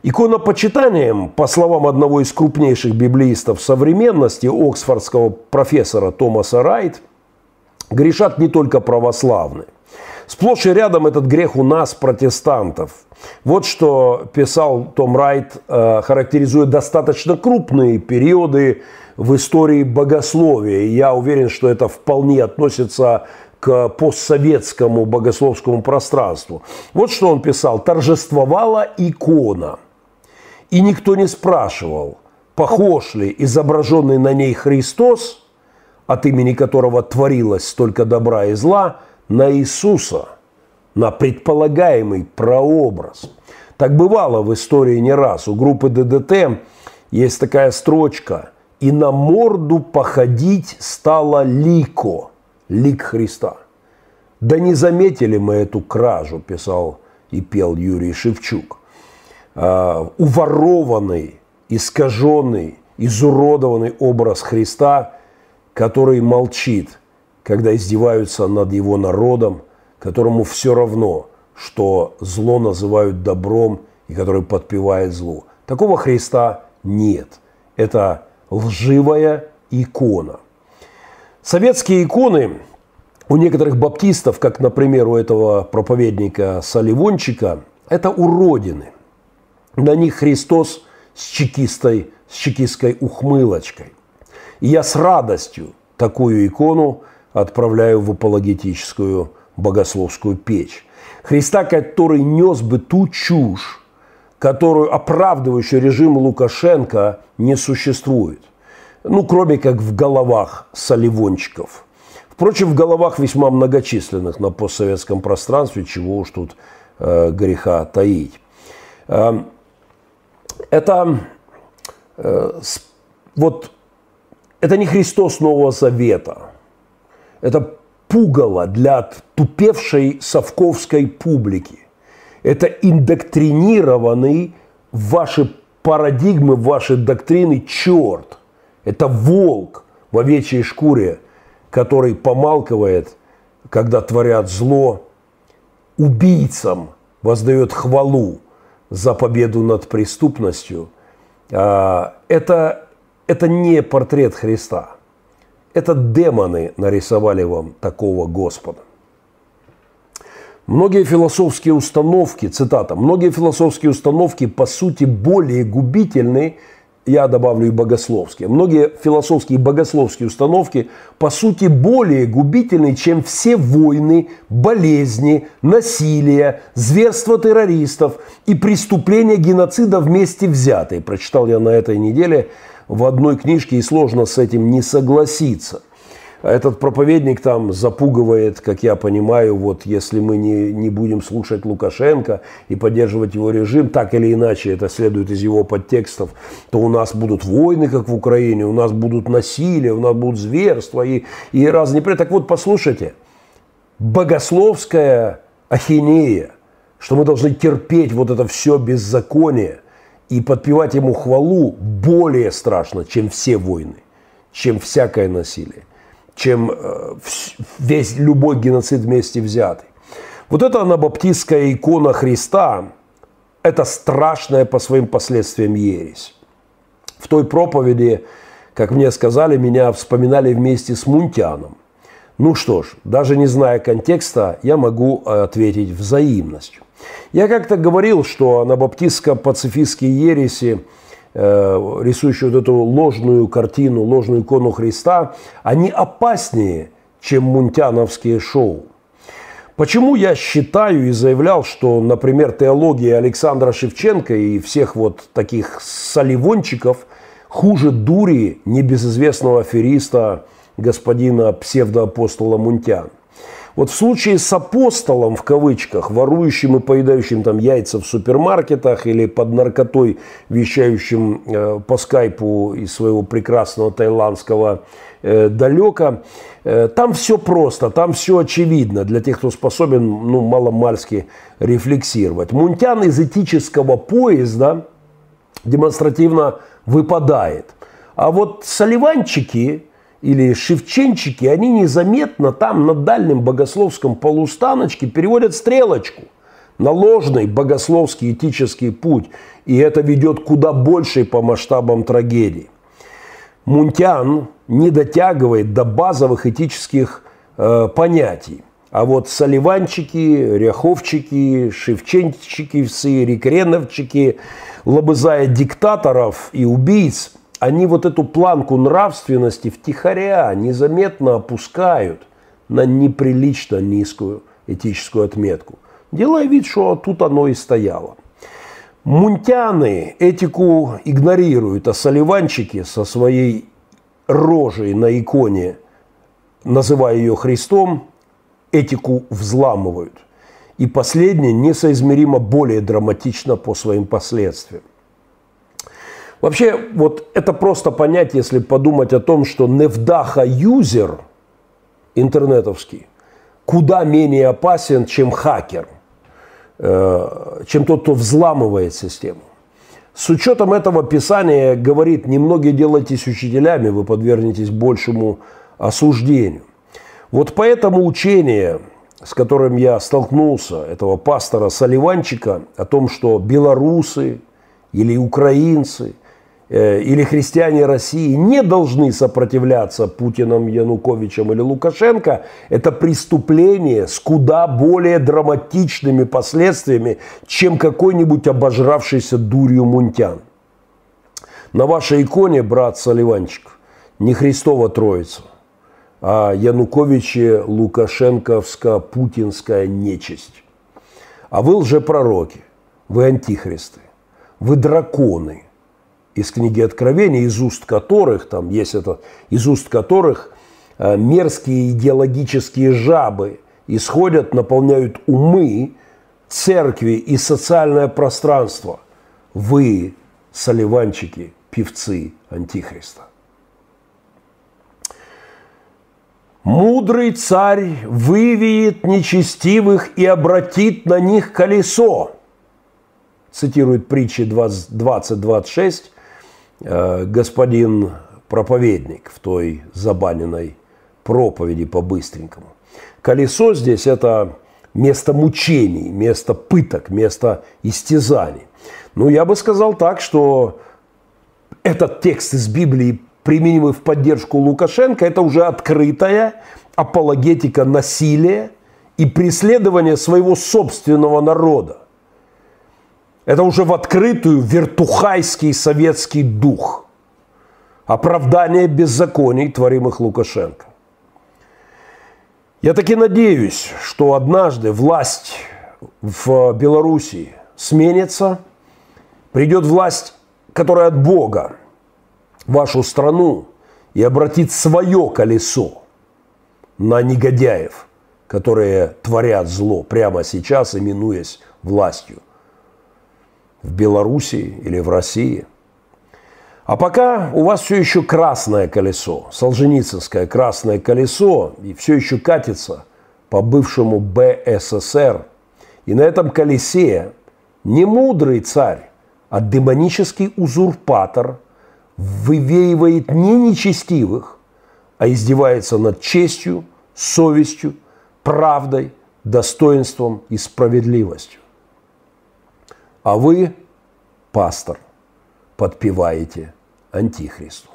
Иконопочитанием, по словам одного из крупнейших библеистов современности, оксфордского профессора Томаса Райт, грешат не только православные. Сплошь и рядом этот грех у нас, протестантов. Вот что писал Том Райт, э, характеризуя достаточно крупные периоды в истории богословия. И я уверен, что это вполне относится к постсоветскому богословскому пространству. Вот что он писал. «Торжествовала икона – и никто не спрашивал, похож ли изображенный на ней Христос, от имени которого творилось столько добра и зла, на Иисуса, на предполагаемый прообраз. Так бывало в истории не раз. У группы ДДТ есть такая строчка «И на морду походить стало лико, лик Христа». Да не заметили мы эту кражу, писал и пел Юрий Шевчук. А, уворованный, искаженный, изуродованный образ Христа, который молчит, когда издеваются над его народом, которому все равно, что зло называют добром и который подпевает злу. Такого Христа нет. Это лживая икона. Советские иконы у некоторых баптистов, как, например, у этого проповедника Соливончика, это уродины. На них Христос с чекистой, с чекистской ухмылочкой. И я с радостью такую икону отправляю в апологетическую богословскую печь. Христа, который нес бы ту чушь, которую оправдывающий режим Лукашенко не существует. Ну, кроме как в головах соливончиков. Впрочем, в головах весьма многочисленных на постсоветском пространстве, чего уж тут э, греха таить. Э, это э, вот это не Христос Нового Завета. Это пугало для тупевшей совковской публики. Это индоктринированный ваши парадигмы, ваши доктрины черт. Это волк в овечьей шкуре, который помалкивает, когда творят зло, убийцам воздает хвалу за победу над преступностью. А, это, это не портрет Христа. Это демоны нарисовали вам такого Господа. Многие философские установки, цитата, многие философские установки по сути более губительны, я добавлю и богословские. Многие философские и богословские установки по сути более губительны, чем все войны, болезни, насилие, зверство террористов и преступления геноцида вместе взятые. Прочитал я на этой неделе в одной книжке, и сложно с этим не согласиться. Этот проповедник там запугивает, как я понимаю, вот если мы не, не будем слушать Лукашенко и поддерживать его режим, так или иначе, это следует из его подтекстов, то у нас будут войны, как в Украине, у нас будут насилия, у нас будут зверства и, и разные... Так вот, послушайте, богословская ахинея, что мы должны терпеть вот это все беззаконие – и подпевать ему хвалу более страшно, чем все войны, чем всякое насилие, чем э, весь любой геноцид вместе взятый. Вот эта анабаптистская икона Христа – это страшная по своим последствиям ересь. В той проповеди, как мне сказали, меня вспоминали вместе с Мунтяном. Ну что ж, даже не зная контекста, я могу ответить взаимностью. Я как-то говорил, что анабаптистско-пацифистские ереси, э, рисующие вот эту ложную картину, ложную икону Христа, они опаснее, чем мунтяновские шоу. Почему я считаю и заявлял, что, например, теология Александра Шевченко и всех вот таких соливончиков хуже дури небезызвестного афериста господина псевдоапостола Мунтян – вот в случае с апостолом, в кавычках, ворующим и поедающим там яйца в супермаркетах или под наркотой вещающим э, по скайпу из своего прекрасного таиландского э, далека, э, там все просто, там все очевидно для тех, кто способен ну, маломальски рефлексировать. Мунтян из этического поезда демонстративно выпадает. А вот соливанчики, или шевченчики, они незаметно там на дальнем богословском полустаночке переводят стрелочку на ложный богословский этический путь. И это ведет куда больше по масштабам трагедии. Мунтян не дотягивает до базовых этических э, понятий. А вот соливанчики, ряховчики, шевченчики, рекреновчики, лобызая диктаторов и убийц – они вот эту планку нравственности втихаря незаметно опускают на неприлично низкую этическую отметку, делая вид, что тут оно и стояло. Мунтяны этику игнорируют, а соливанчики со своей рожей на иконе, называя ее Христом, этику взламывают. И последнее несоизмеримо более драматично по своим последствиям. Вообще, вот это просто понять, если подумать о том, что Невдаха юзер интернетовский куда менее опасен, чем хакер, э, чем тот, кто взламывает систему. С учетом этого Писание говорит, немногие делайтесь учителями, вы подвергнетесь большему осуждению. Вот поэтому учение, с которым я столкнулся, этого пастора Соливанчика, о том, что белорусы или украинцы – или христиане России не должны сопротивляться Путиным, Януковичем или Лукашенко, это преступление с куда более драматичными последствиями, чем какой-нибудь обожравшийся дурью мунтян. На вашей иконе, брат Соливанчик, не Христова Троица, а Януковиче Лукашенковско-путинская нечисть. А вы лжепророки, вы антихристы, вы драконы – из книги Откровения, из уст которых, там есть это, из уст которых э, мерзкие идеологические жабы исходят, наполняют умы, церкви и социальное пространство. Вы, соливанчики, певцы Антихриста. Мудрый царь вывеет нечестивых и обратит на них колесо. Цитирует притчи 20-26 Э, господин проповедник в той забаненной проповеди по-быстренькому. Колесо здесь – это место мучений, место пыток, место истязаний. Ну, я бы сказал так, что этот текст из Библии, применимый в поддержку Лукашенко, это уже открытая апологетика насилия и преследования своего собственного народа. Это уже в открытую вертухайский советский дух. Оправдание беззаконий, творимых Лукашенко. Я таки надеюсь, что однажды власть в Белоруссии сменится, придет власть, которая от Бога, вашу страну и обратит свое колесо на негодяев, которые творят зло прямо сейчас, именуясь властью в Белоруссии или в России. А пока у вас все еще красное колесо, Солженицынское красное колесо, и все еще катится по бывшему БССР. И на этом колесе не мудрый царь, а демонический узурпатор вывеивает не нечестивых, а издевается над честью, совестью, правдой, достоинством и справедливостью а вы, пастор, подпеваете Антихристу.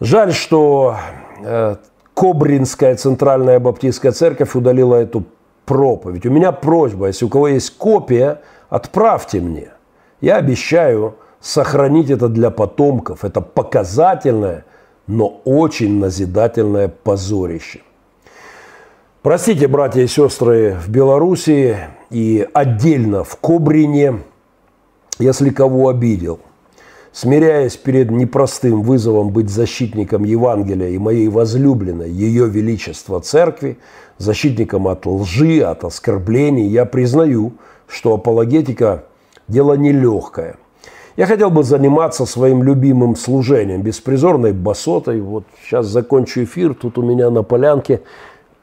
Жаль, что э, Кобринская центральная баптистская церковь удалила эту проповедь. У меня просьба, если у кого есть копия, отправьте мне. Я обещаю сохранить это для потомков. Это показательное, но очень назидательное позорище. Простите, братья и сестры в Белоруссии и отдельно в Кобрине, если кого обидел. Смиряясь перед непростым вызовом быть защитником Евангелия и моей возлюбленной, Ее Величества Церкви, защитником от лжи, от оскорблений, я признаю, что апологетика – дело нелегкое. Я хотел бы заниматься своим любимым служением, беспризорной басотой. Вот сейчас закончу эфир, тут у меня на полянке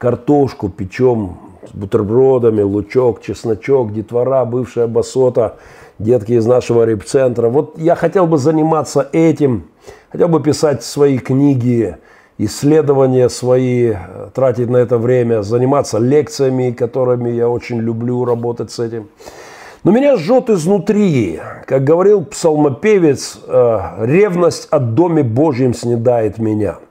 картошку печем с бутербродами, лучок, чесночок, детвора, бывшая басота, детки из нашего репцентра. Вот я хотел бы заниматься этим, хотел бы писать свои книги, исследования свои, тратить на это время, заниматься лекциями, которыми я очень люблю работать с этим. Но меня жжет изнутри, как говорил псалмопевец, э, ревность от Доме Божьем снедает меня –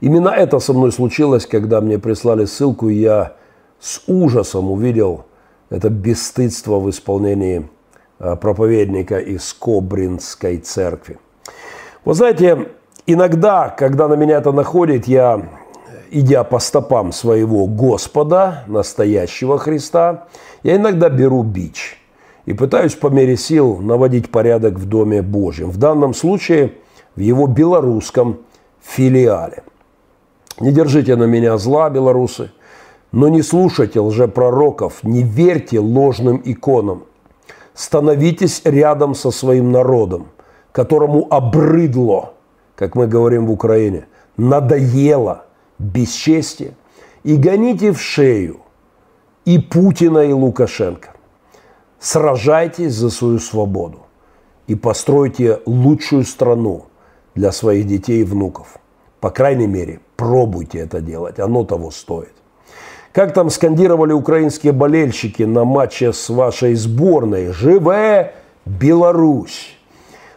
Именно это со мной случилось, когда мне прислали ссылку, и я с ужасом увидел это бесстыдство в исполнении а, проповедника из Кобринской церкви. Вы знаете, иногда, когда на меня это находит, я, идя по стопам своего Господа, настоящего Христа, я иногда беру бич и пытаюсь по мере сил наводить порядок в Доме Божьем. В данном случае в его белорусском филиале – не держите на меня зла, белорусы, но не слушайте лжепророков, не верьте ложным иконам. Становитесь рядом со своим народом, которому обрыдло, как мы говорим в Украине, надоело бесчестие и гоните в шею и Путина, и Лукашенко. Сражайтесь за свою свободу и постройте лучшую страну для своих детей и внуков. По крайней мере, пробуйте это делать, оно того стоит. Как там скандировали украинские болельщики на матче с вашей сборной? Живая Беларусь!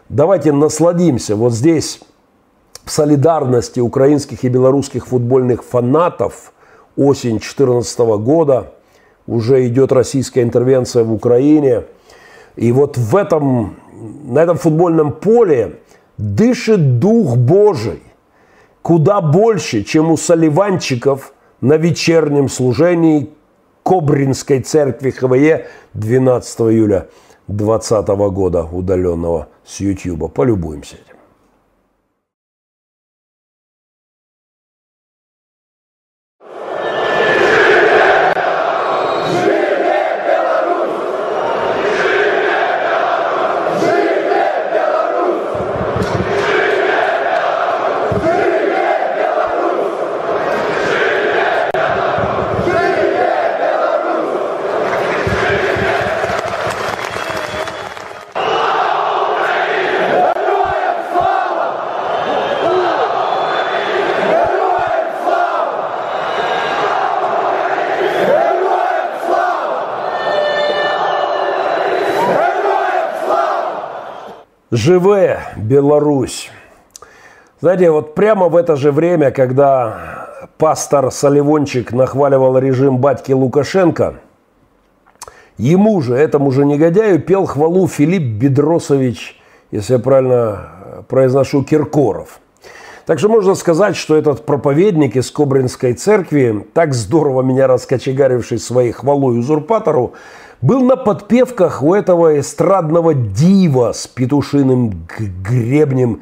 Давайте насладимся вот здесь в солидарности украинских и белорусских футбольных фанатов осень 2014 года уже идет российская интервенция в Украине. И вот в этом, на этом футбольном поле дышит Дух Божий куда больше, чем у соливанчиков на вечернем служении Кобринской церкви ХВЕ 12 июля 2020 года, удаленного с YouTube. Полюбуемся Живе Беларусь! Знаете, вот прямо в это же время, когда пастор Соливончик нахваливал режим батьки Лукашенко, ему же, этому же негодяю, пел хвалу Филипп Бедросович, если я правильно произношу, Киркоров. Так что можно сказать, что этот проповедник из Кобринской церкви, так здорово меня раскочегаривший своей хвалой узурпатору, был на подпевках у этого эстрадного дива с петушиным гребнем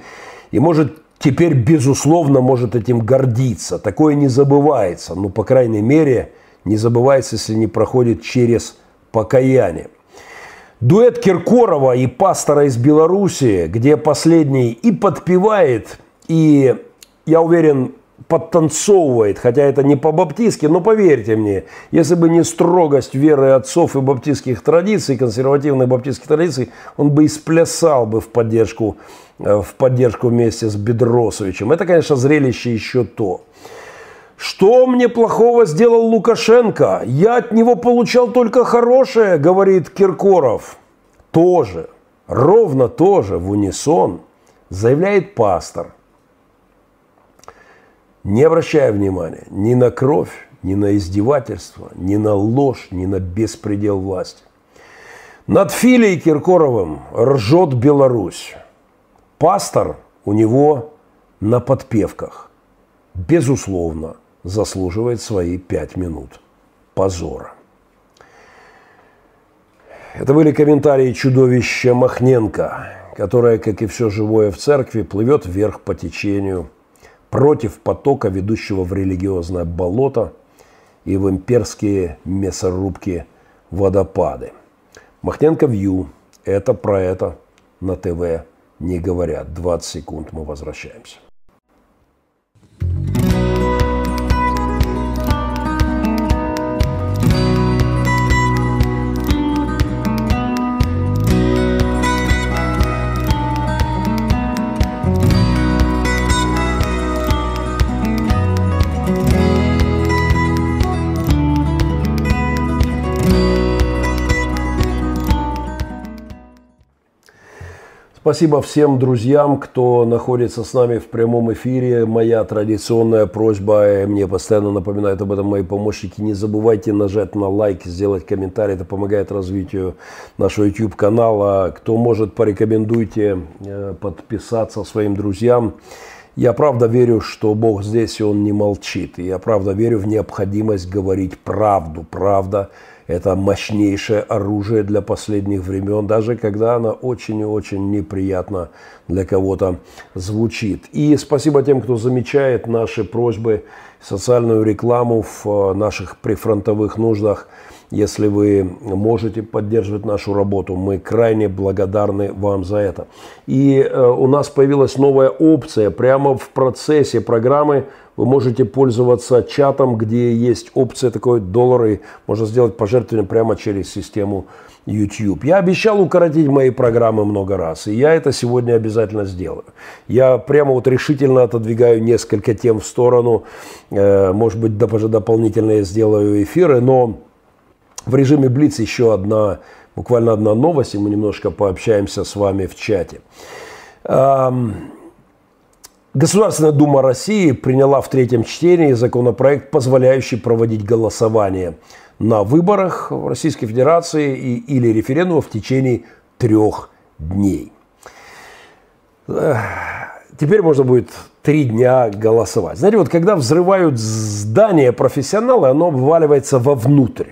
и может теперь, безусловно, может этим гордиться. Такое не забывается, ну, по крайней мере, не забывается, если не проходит через покаяние. Дуэт Киркорова и пастора из Белоруссии, где последний и подпевает, и, я уверен, подтанцовывает, хотя это не по-баптистски, но поверьте мне, если бы не строгость веры отцов и баптистских традиций, консервативных баптистских традиций, он бы и сплясал бы в поддержку, э, в поддержку вместе с Бедросовичем. Это, конечно, зрелище еще то. Что мне плохого сделал Лукашенко? Я от него получал только хорошее, говорит Киркоров. Тоже, ровно тоже, в унисон, заявляет пастор – не обращая внимания ни на кровь, ни на издевательство, ни на ложь, ни на беспредел власти. Над Филей Киркоровым ржет Беларусь. Пастор у него на подпевках. Безусловно, заслуживает свои пять минут позора. Это были комментарии чудовища Махненко, которое, как и все живое в церкви, плывет вверх по течению – против потока, ведущего в религиозное болото и в имперские мясорубки водопады. Махненко Вью. Это про это на ТВ не говорят. 20 секунд мы возвращаемся. Спасибо всем друзьям, кто находится с нами в прямом эфире. Моя традиционная просьба, мне постоянно напоминают об этом мои помощники, не забывайте нажать на лайк, сделать комментарий, это помогает развитию нашего YouTube-канала. Кто может, порекомендуйте э, подписаться своим друзьям. Я правда верю, что Бог здесь, и Он не молчит. Я правда верю в необходимость говорить правду. Правда – это мощнейшее оружие для последних времен, даже когда она очень и очень неприятно для кого-то звучит. И спасибо тем, кто замечает наши просьбы, социальную рекламу в э, наших прифронтовых нуждах. Если вы можете поддерживать нашу работу, мы крайне благодарны вам за это. И э, у нас появилась новая опция прямо в процессе программы вы можете пользоваться чатом, где есть опция такой доллары. Можно сделать пожертвование прямо через систему YouTube. Я обещал укоротить мои программы много раз, и я это сегодня обязательно сделаю. Я прямо вот решительно отодвигаю несколько тем в сторону. Э, может быть, даже дополнительно я сделаю эфиры, но в режиме Блиц еще одна, буквально одна новость, и мы немножко пообщаемся с вами в чате. Государственная Дума России приняла в третьем чтении законопроект, позволяющий проводить голосование на выборах в Российской Федерации и, или референдума в течение трех дней. Теперь можно будет три дня голосовать. Знаете, вот когда взрывают здание профессионала, оно обваливается вовнутрь.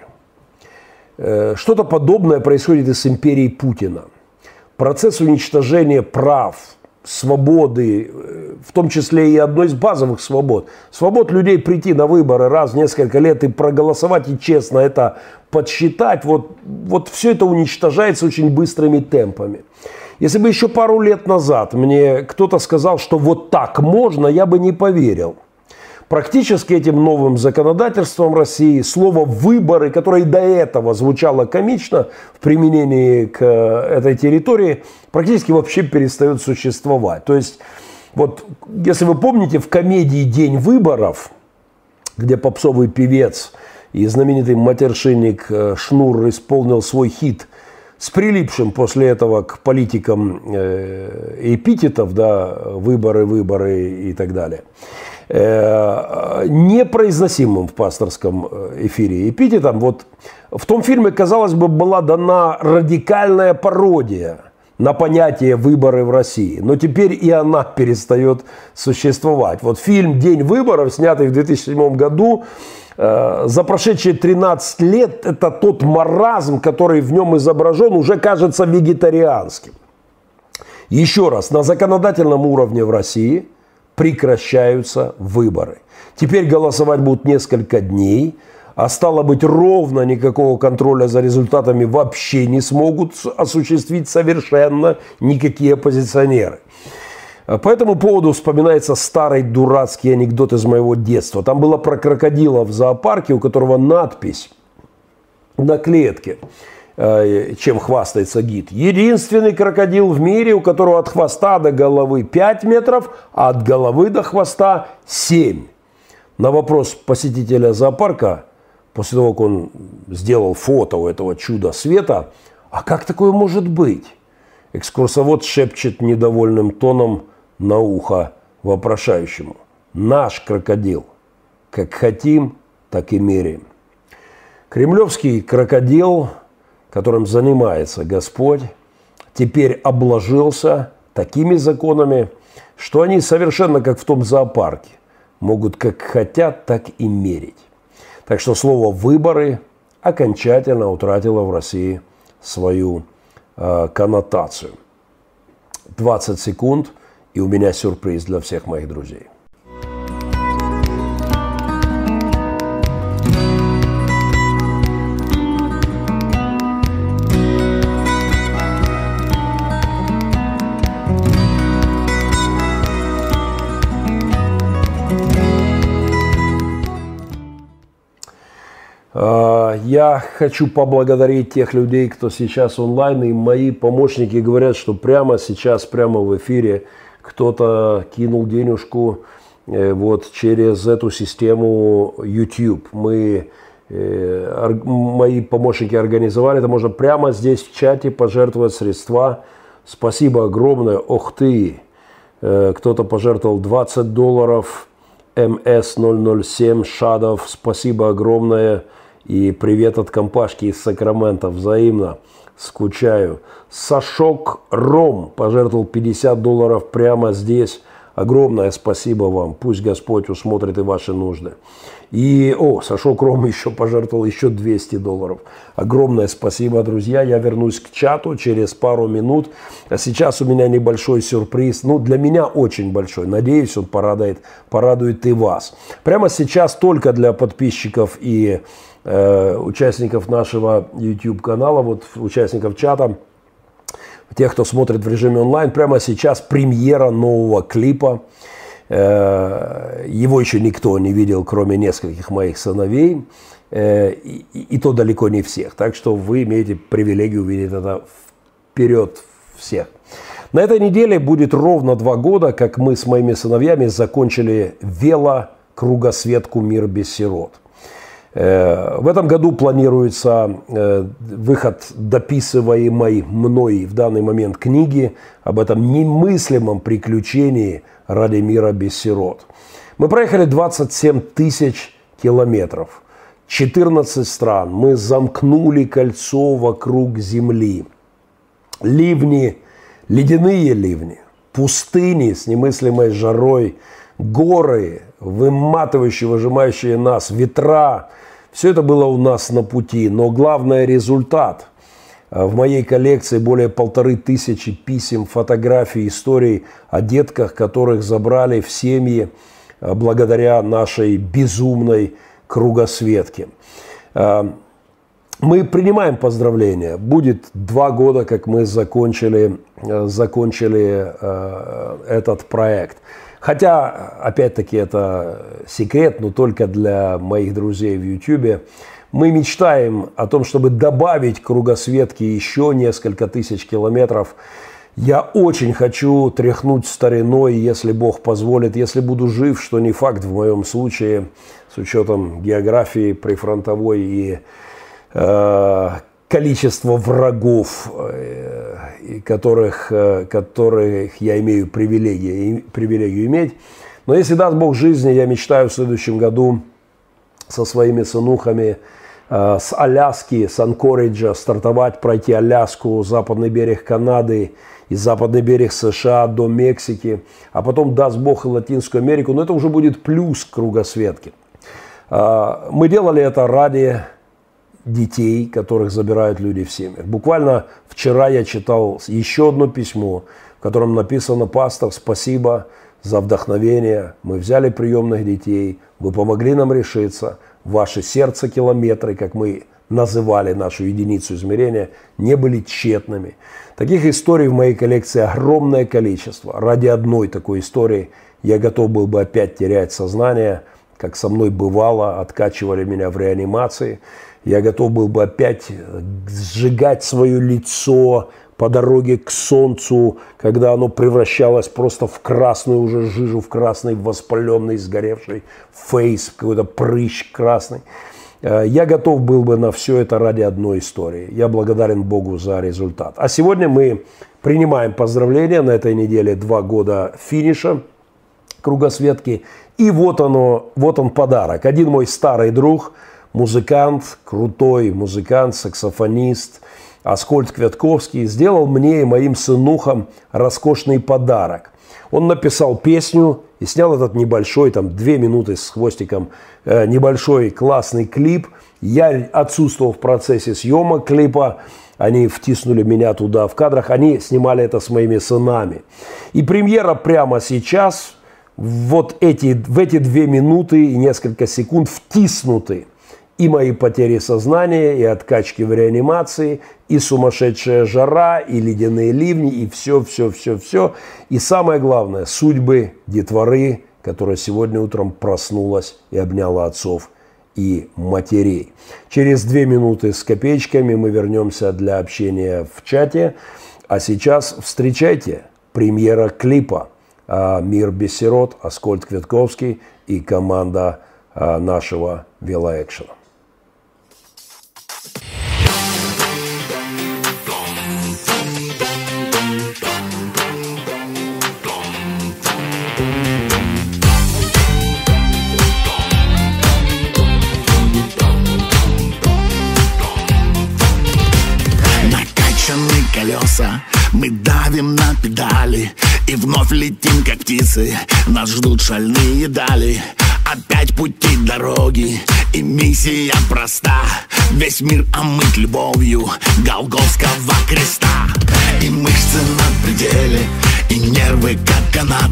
Э, что-то подобное происходит и с империей Путина. Процесс уничтожения прав, свободы, э, в том числе и одной из базовых свобод. Свобод людей прийти на выборы раз в несколько лет и проголосовать, и честно это подсчитать, вот, вот все это уничтожается очень быстрыми темпами. Если бы еще пару лет назад мне кто-то сказал, что вот так можно, я бы не поверил. Практически этим новым законодательством России слово «выборы», которое до этого звучало комично в применении к э, этой территории, практически вообще перестает существовать. То есть, вот, если вы помните, в комедии «День выборов», где попсовый певец и знаменитый матершинник э, Шнур исполнил свой хит с прилипшим после этого к политикам э, эпитетов, да, выборы, выборы и так далее – непроизносимым в пасторском э, эфире эпитетом. Вот в том фильме, казалось бы, была дана радикальная пародия на понятие выборы в России. Но теперь и она перестает существовать. Вот фильм «День выборов», снятый в 2007 году, э, за прошедшие 13 лет это тот маразм, который в нем изображен, уже кажется вегетарианским. Еще раз, на законодательном уровне в России – прекращаются выборы. Теперь голосовать будут несколько дней, а стало быть, ровно никакого контроля за результатами вообще не смогут осуществить совершенно никакие оппозиционеры. По этому поводу вспоминается старый дурацкий анекдот из моего детства. Там было про крокодила в зоопарке, у которого надпись на клетке – чем хвастается гид. Единственный крокодил в мире, у которого от хвоста до головы 5 метров, а от головы до хвоста 7. На вопрос посетителя зоопарка, после того, как он сделал фото у этого чуда света, а как такое может быть? Экскурсовод шепчет недовольным тоном на ухо вопрошающему. Наш крокодил. Как хотим, так и меряем. Кремлевский крокодил которым занимается Господь, теперь обложился такими законами, что они совершенно как в том зоопарке, могут как хотят, так и мерить. Так что слово «выборы» окончательно утратило в России свою э, коннотацию. 20 секунд, и у меня сюрприз для всех моих друзей. Я хочу поблагодарить тех людей, кто сейчас онлайн, и мои помощники говорят, что прямо сейчас, прямо в эфире кто-то кинул денежку э, вот через эту систему YouTube. Мы, э, мои помощники организовали, это можно прямо здесь в чате пожертвовать средства. Спасибо огромное. Ох ты! Э, кто-то пожертвовал 20 долларов. МС-007 Шадов, спасибо огромное. И привет от компашки из Сакрамента. Взаимно. Скучаю. Сашок Ром пожертвовал 50 долларов прямо здесь. Огромное спасибо вам. Пусть Господь усмотрит и ваши нужды. И, о, Сашок Ром еще пожертвовал еще 200 долларов. Огромное спасибо, друзья. Я вернусь к чату через пару минут. А сейчас у меня небольшой сюрприз. Ну, для меня очень большой. Надеюсь, он порадует, порадует и вас. Прямо сейчас только для подписчиков и Э, участников нашего YouTube-канала, вот участников чата, тех, кто смотрит в режиме онлайн, прямо сейчас премьера нового клипа. Его еще никто не видел, кроме нескольких моих сыновей. И, и то далеко не всех. Так что вы имеете привилегию увидеть это вперед всех. На этой неделе будет ровно два года, как мы с моими сыновьями закончили велокругосветку «Мир без сирот». Э, в этом году планируется э, выход дописываемой мной в данный момент книги об этом немыслимом приключении ради мира без сирот. Мы проехали 27 тысяч километров, 14 стран. Мы замкнули кольцо вокруг Земли. Ливни ледяные ливни, пустыни с немыслимой жарой, горы, выматывающие, выжимающие нас, ветра. Все это было у нас на пути, но главный результат. В моей коллекции более полторы тысячи писем, фотографий, историй о детках, которых забрали в семьи благодаря нашей безумной кругосветке. Мы принимаем поздравления. Будет два года, как мы закончили, э, закончили э, этот проект. Хотя, опять-таки, это секрет, но только для моих друзей в YouTube. Мы мечтаем о том, чтобы добавить кругосветки еще несколько тысяч километров. Я очень хочу тряхнуть стариной, если Бог позволит, если буду жив, что не факт в моем случае, с учетом географии прифронтовой и Э, количество врагов, э, которых, э, которых я имею привилегию, привилегию иметь. Но если даст Бог жизни, я мечтаю в следующем году со своими сынухами с Аляски, с Анкориджа стартовать, пройти Аляску, западный берег Канады и западный берег США до Мексики, а потом даст Бог и Латинскую Америку, но это уже будет плюс кругосветки. Мы делали это ради детей, которых забирают люди в семьях. Буквально вчера я читал еще одно письмо, в котором написано «Пастор, спасибо за вдохновение. Мы взяли приемных детей, вы помогли нам решиться. Ваши сердце километры, как мы называли нашу единицу измерения, не были тщетными. Таких историй в моей коллекции огромное количество. Ради одной такой истории я готов был бы опять терять сознание, как со мной бывало, откачивали меня в реанимации. Я готов был бы опять сжигать свое лицо по дороге к солнцу, когда оно превращалось просто в красную уже жижу, в красный воспаленный, сгоревший фейс, какой-то прыщ красный. Э, я готов был бы на все это ради одной истории. Я благодарен Богу за результат. А сегодня мы принимаем поздравления на этой неделе два года финиша кругосветки. И вот оно, вот он подарок. Один мой старый друг – музыкант, крутой музыкант, саксофонист Аскольд Квятковский сделал мне и моим сынухам роскошный подарок. Он написал песню и снял этот небольшой, там, две минуты с хвостиком, э, небольшой классный клип. Я отсутствовал в процессе съемок клипа, они втиснули меня туда в кадрах, они снимали это с моими сынами. И премьера прямо сейчас, вот эти, в эти две минуты и несколько секунд втиснуты и мои потери сознания, и откачки в реанимации, и сумасшедшая жара, и ледяные ливни, и все, все, все, все. И самое главное, судьбы детворы, которая сегодня утром проснулась и обняла отцов и матерей. Через две минуты с копеечками мы вернемся для общения в чате. А сейчас встречайте премьера клипа «Мир без сирот», Аскольд Квятковский и команда нашего велоэкшена. колеса Мы давим на педали И вновь летим, как птицы. Нас ждут шальные дали. Опять пути дороги. И миссия проста. Весь мир омыть любовью Голговского креста. И мышцы на пределе И нервы как канат.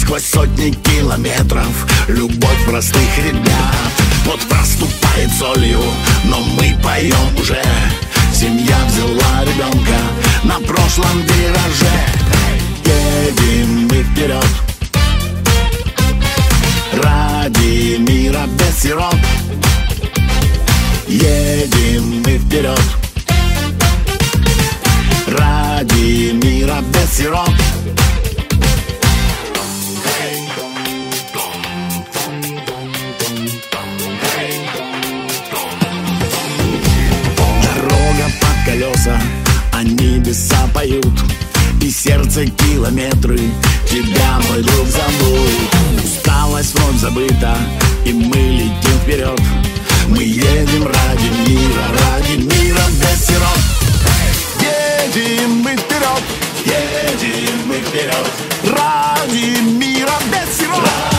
Сквозь сотни километров Любовь простых ребят. Вот проступает солью Но мы поем уже. Семья взяла ребенка на прошлом вираже Едем мы вперед. Ради мира без сироп Едем мы вперед. Ради мира без сироп километры. Тебя, мой друг, зовут Усталость вновь забыта, и мы летим вперед. Мы едем ради мира, ради мира без сироп Едем мы вперед, едем мы вперед. Ради мира без сироп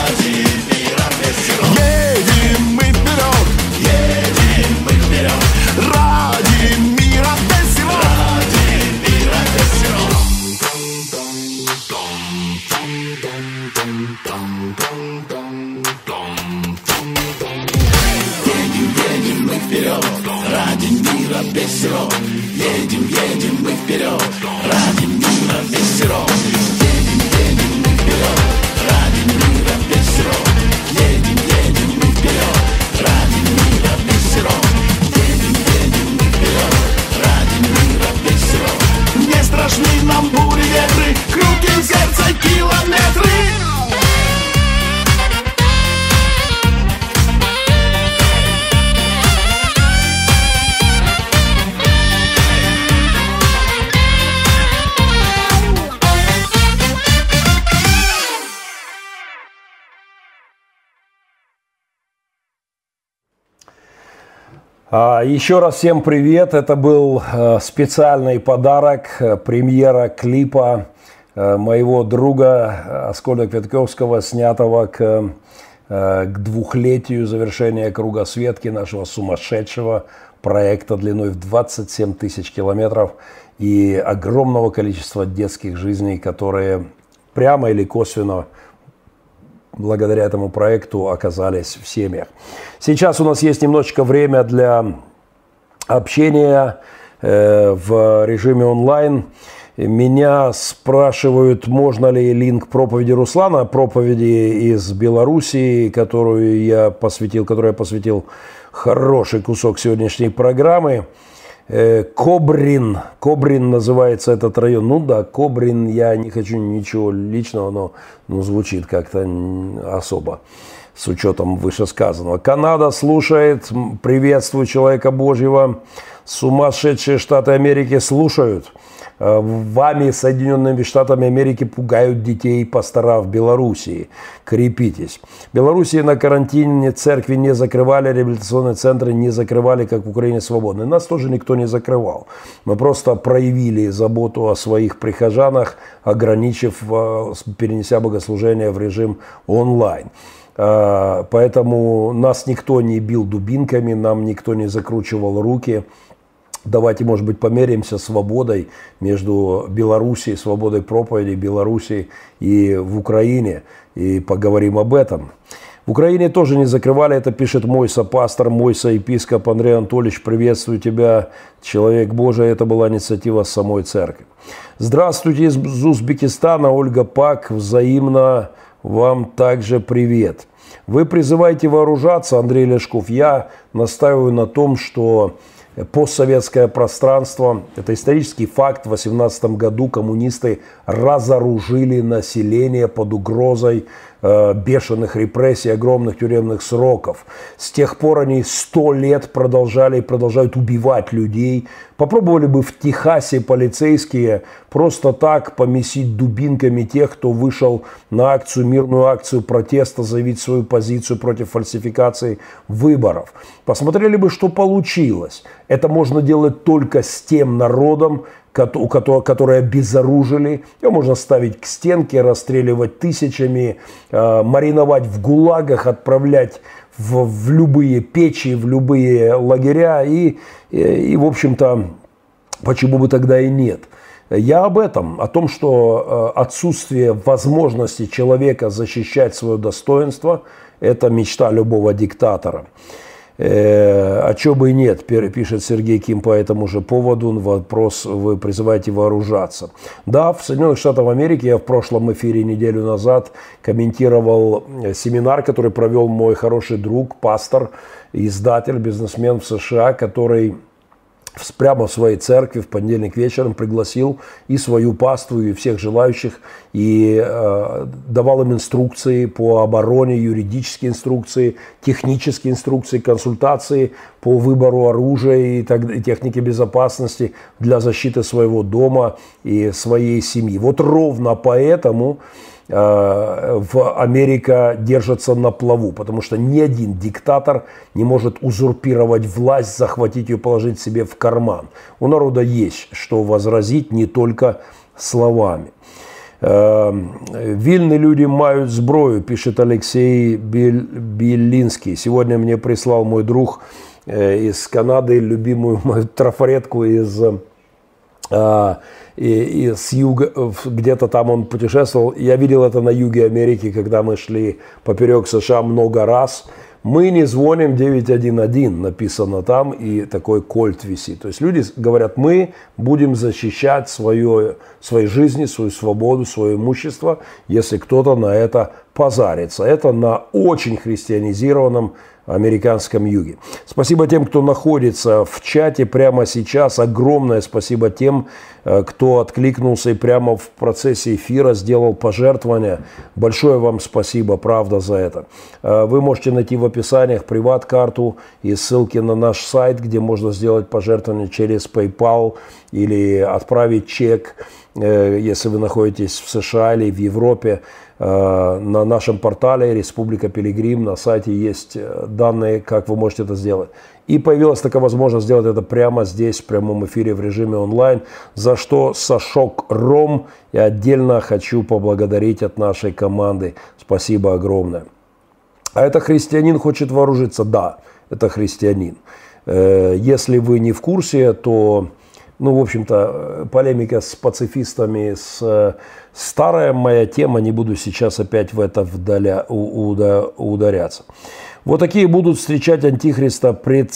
Еще раз всем привет. Это был э, специальный подарок, э, премьера клипа э, моего друга Аскольда Квятковского, снятого к, к двухлетию завершения кругосветки нашего сумасшедшего проекта длиной в 27 тысяч километров и огромного количества детских жизней, которые прямо или косвенно благодаря этому проекту оказались в семьях. Сейчас у нас есть немножечко время для общения э, в режиме онлайн. Меня спрашивают, можно ли линк проповеди Руслана, проповеди из Белоруссии, которую я посвятил, которую я посвятил хороший кусок сегодняшней программы. Э, Кобрин, Кобрин называется этот район. Ну да, Кобрин, я не хочу ничего личного, но ну, звучит как-то особо с учетом вышесказанного. Канада слушает, приветствую человека Божьего. Сумасшедшие Штаты Америки слушают. Э, Вами, Соединенными Штатами Америки, пугают детей пастора в Белоруссии. Крепитесь. В Белоруссии на карантине церкви не закрывали, реабилитационные центры не закрывали, как в Украине свободны. Нас тоже никто не закрывал. Мы просто проявили заботу о своих прихожанах, ограничив, э, перенеся богослужение в режим онлайн. Э, Поэтому нас никто не бил дубинками, нам никто не закручивал руки. Давайте, может быть, померимся свободой между Белоруссией, свободой проповеди Белоруссии и в Украине, и поговорим об этом. В Украине тоже не закрывали, это пишет мой сопастор, мой соепископ Андрей Анатольевич, приветствую тебя, человек Божий, это была инициатива самой церкви. Здравствуйте из Узбекистана, Ольга Пак, взаимно вам также привет. Вы призываете вооружаться, Андрей Лешков. Я настаиваю на том, что постсоветское пространство, это исторический факт, в 18 году коммунисты разоружили население под угрозой бешеных репрессий, огромных тюремных сроков. С тех пор они сто лет продолжали и продолжают убивать людей. Попробовали бы в Техасе полицейские просто так помесить дубинками тех, кто вышел на акцию, мирную акцию протеста, заявить свою позицию против фальсификации выборов. Посмотрели бы, что получилось. Это можно делать только с тем народом, у которого, которые обезоружили. Его можно ставить к стенке, расстреливать тысячами, э, мариновать в гулагах, отправлять в, в любые печи, в любые лагеря. И, и, и, в общем-то, почему бы тогда и нет? Я об этом, о том, что э, отсутствие возможности человека защищать свое достоинство – это мечта любого диктатора. Э, а чё бы и нет, пишет Сергей Ким по этому же поводу. Вопрос, вы призываете вооружаться. Да, в Соединенных Штатах Америки я в прошлом эфире неделю назад комментировал э, семинар, который провел мой хороший друг, пастор, издатель, бизнесмен в США, который прямо в своей церкви в понедельник вечером пригласил и свою паству, и всех желающих, и э, давал им инструкции по обороне, юридические инструкции, технические инструкции, консультации по выбору оружия и, так, и техники безопасности для защиты своего дома и своей семьи. Вот ровно поэтому в Америка держится на плаву, потому что ни один диктатор не может узурпировать власть, захватить ее, положить себе в карман. У народа есть что возразить не только словами. Э, Вильные люди мают зброю, пишет Алексей Белинский. Сегодня мне прислал мой друг э, из Канады любимую мою трафаретку из и, и с юга, где-то там он путешествовал. Я видел это на юге Америки, когда мы шли поперек США много раз. Мы не звоним 911, написано там, и такой кольт висит. То есть люди говорят, мы будем защищать свое, свои жизни, свою свободу, свое имущество, если кто-то на это позарится. Это на очень христианизированном американском юге. Спасибо тем, кто находится в чате прямо сейчас. Огромное спасибо тем, э, кто откликнулся и прямо в процессе эфира сделал пожертвование. Большое вам спасибо, правда, за это. Э, вы можете найти в описаниях приват-карту и ссылки на наш сайт, где можно сделать пожертвование через PayPal или отправить чек, э, если вы находитесь в США или в Европе. Э, на нашем портале Республика Пилигрим на сайте есть э, данные, как вы можете это сделать. И появилась такая возможность сделать это прямо здесь, в прямом эфире в режиме онлайн, за что Сашок Ром и отдельно хочу поблагодарить от нашей команды. Спасибо огромное. А это христианин хочет вооружиться? Да, это христианин. Э, если вы не в курсе, то ну, в общем-то, полемика с пацифистами, с э, старая моя тема, не буду сейчас опять в это вдаля, уда, ударяться. Вот такие будут встречать Антихриста, пред,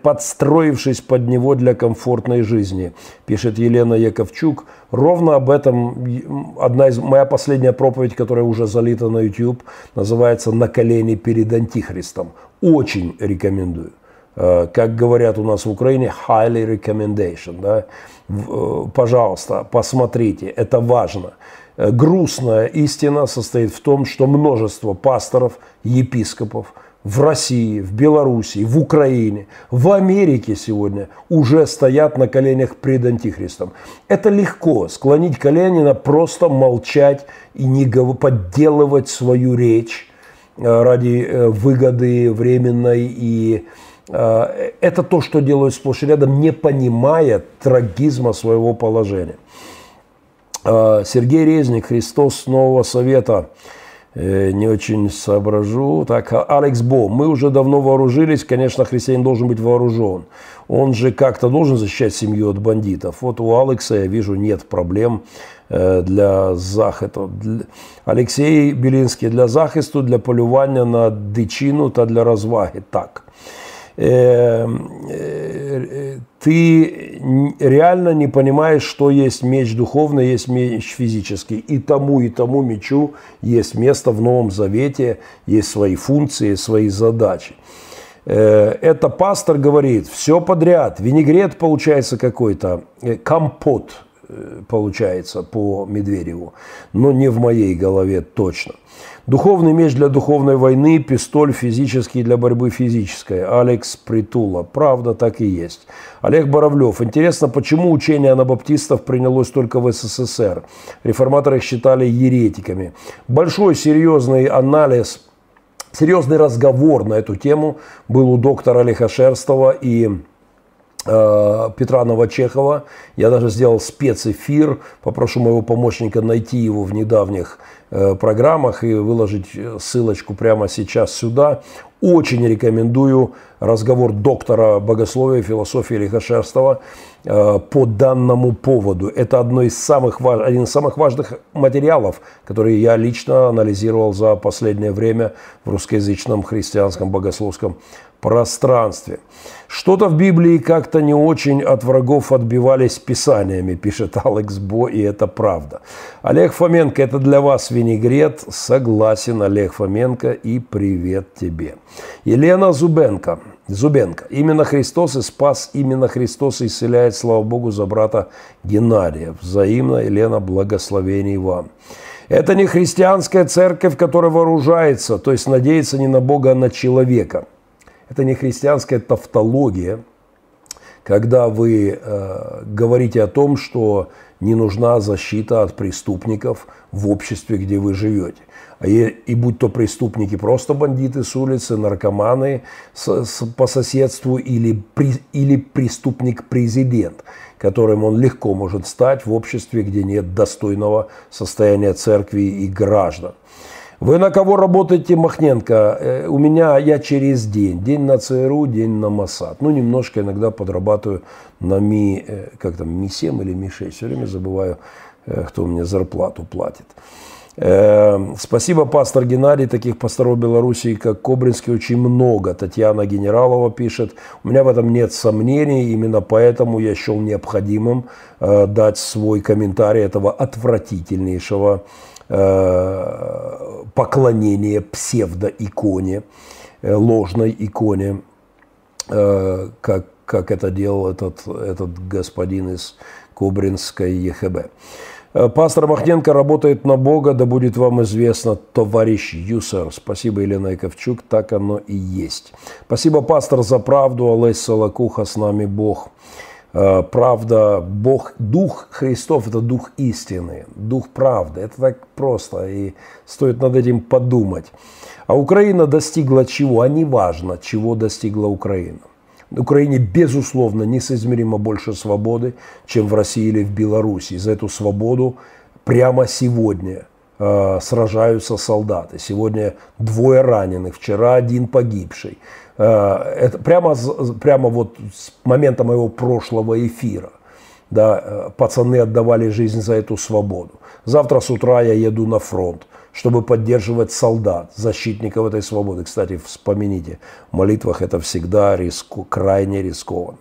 подстроившись под него для комфортной жизни, пишет Елена Яковчук. Ровно об этом одна из моя последняя проповедь, которая уже залита на YouTube, называется «На колени перед Антихристом». Очень рекомендую. Э, как говорят у нас в Украине, highly recommendation. Да? Э, пожалуйста, посмотрите, это важно. Э, грустная истина состоит в том, что множество пасторов, епископов в России, в Белоруссии, в Украине, в Америке сегодня уже стоят на коленях пред Антихристом. Это легко, склонить колени на просто молчать и не подделывать свою речь ради выгоды временной и это то, что делают сплошь и рядом, не понимая трагизма своего положения. Э, Сергей Резник, Христос Нового Совета. Э, не очень соображу. Так, Алекс Бо. Мы уже давно вооружились. Конечно, христианин должен быть вооружен. Он же как-то должен защищать семью от бандитов. Вот у Алекса, я вижу, нет проблем для захисту. Алексей Белинский. Для захисту, для полювання на дичину та для розваги. Так. Эм, э, ты реально не понимаешь, что есть меч духовный, есть меч физический. И тому, и тому мечу есть место в Новом Завете, есть свои функции, свои задачи. Э, это пастор говорит, все подряд, винегрет получается какой-то, э, компот получается по Медведеву, но не в моей голове точно. Духовный меч для духовной войны, пистоль физический для борьбы физической. Алекс Притула. Правда, так и есть. Олег Боровлев. Интересно, почему учение анабаптистов принялось только в СССР? Реформаторы их считали еретиками. Большой серьезный анализ, серьезный разговор на эту тему был у доктора Лихошерстова и э, Петра Новочехова. Я даже сделал спецэфир. Попрошу моего помощника найти его в недавних Э, программах и выложить э, ссылочку прямо сейчас сюда. Очень рекомендую разговор доктора богословия философии Лихошерстова э, по данному поводу. Это одно из самых, один из самых важных материалов, которые я лично анализировал за последнее время в русскоязычном христианском богословском пространстве. Что-то в Библии как-то не очень от врагов отбивались писаниями, пишет Алекс Бо, и это правда. Олег Фоменко, это для вас винегрет. Согласен, Олег Фоменко, и привет тебе. Елена Зубенко. Зубенко. Именно Христос и спас, именно Христос исцеляет, слава Богу, за брата Геннадия. Взаимно, Елена, благословений вам. Это не христианская церковь, которая вооружается, то есть надеется не на Бога, а на человека. Это не христианская тавтология, когда вы э, говорите о том, что не нужна защита от преступников в обществе, где вы живете. А и, и будь то преступники просто бандиты с улицы, наркоманы с, с, по соседству или, при, или преступник-президент, которым он легко может стать в обществе, где нет достойного состояния церкви и граждан. Вы на кого работаете, Махненко? Э, у меня я через день. День на ЦРУ, день на МОСАД. Ну, немножко иногда подрабатываю на Ми, э, как там, Ми-7 или Ми-6. Все время забываю, э, кто мне зарплату платит. Спасибо, пастор Геннадий. Таких пасторов Белоруссии, как Кобринский, очень много. Татьяна Генералова пишет. У меня в этом нет сомнений. Именно поэтому я счел необходимым дать свой комментарий этого отвратительнейшего поклонение псевдоиконе, э, ложной иконе, э, как, как это делал этот, этот господин из Кубринской ЕХБ. Пастор Махненко работает на Бога, да будет вам известно, товарищ Юсер. Спасибо, Елена Яковчук, так оно и есть. Спасибо, пастор, за правду, Олесь Солокуха, с нами Бог. Э, правда, Бог, Дух Христов – это Дух истины, Дух правды. Это так просто, и стоит над этим подумать. А Украина достигла чего? А не важно, чего достигла Украина. Украине, безусловно, несоизмеримо больше свободы, чем в России или в Беларуси. За эту свободу прямо сегодня э, сражаются солдаты. Сегодня двое раненых, вчера один погибший. Э, это прямо, прямо вот с момента моего прошлого эфира. Да, э, пацаны отдавали жизнь за эту свободу. Завтра с утра я еду на фронт, чтобы поддерживать солдат, защитников этой свободы. Кстати, вспомните, в молитвах это всегда риску, крайне рискованно.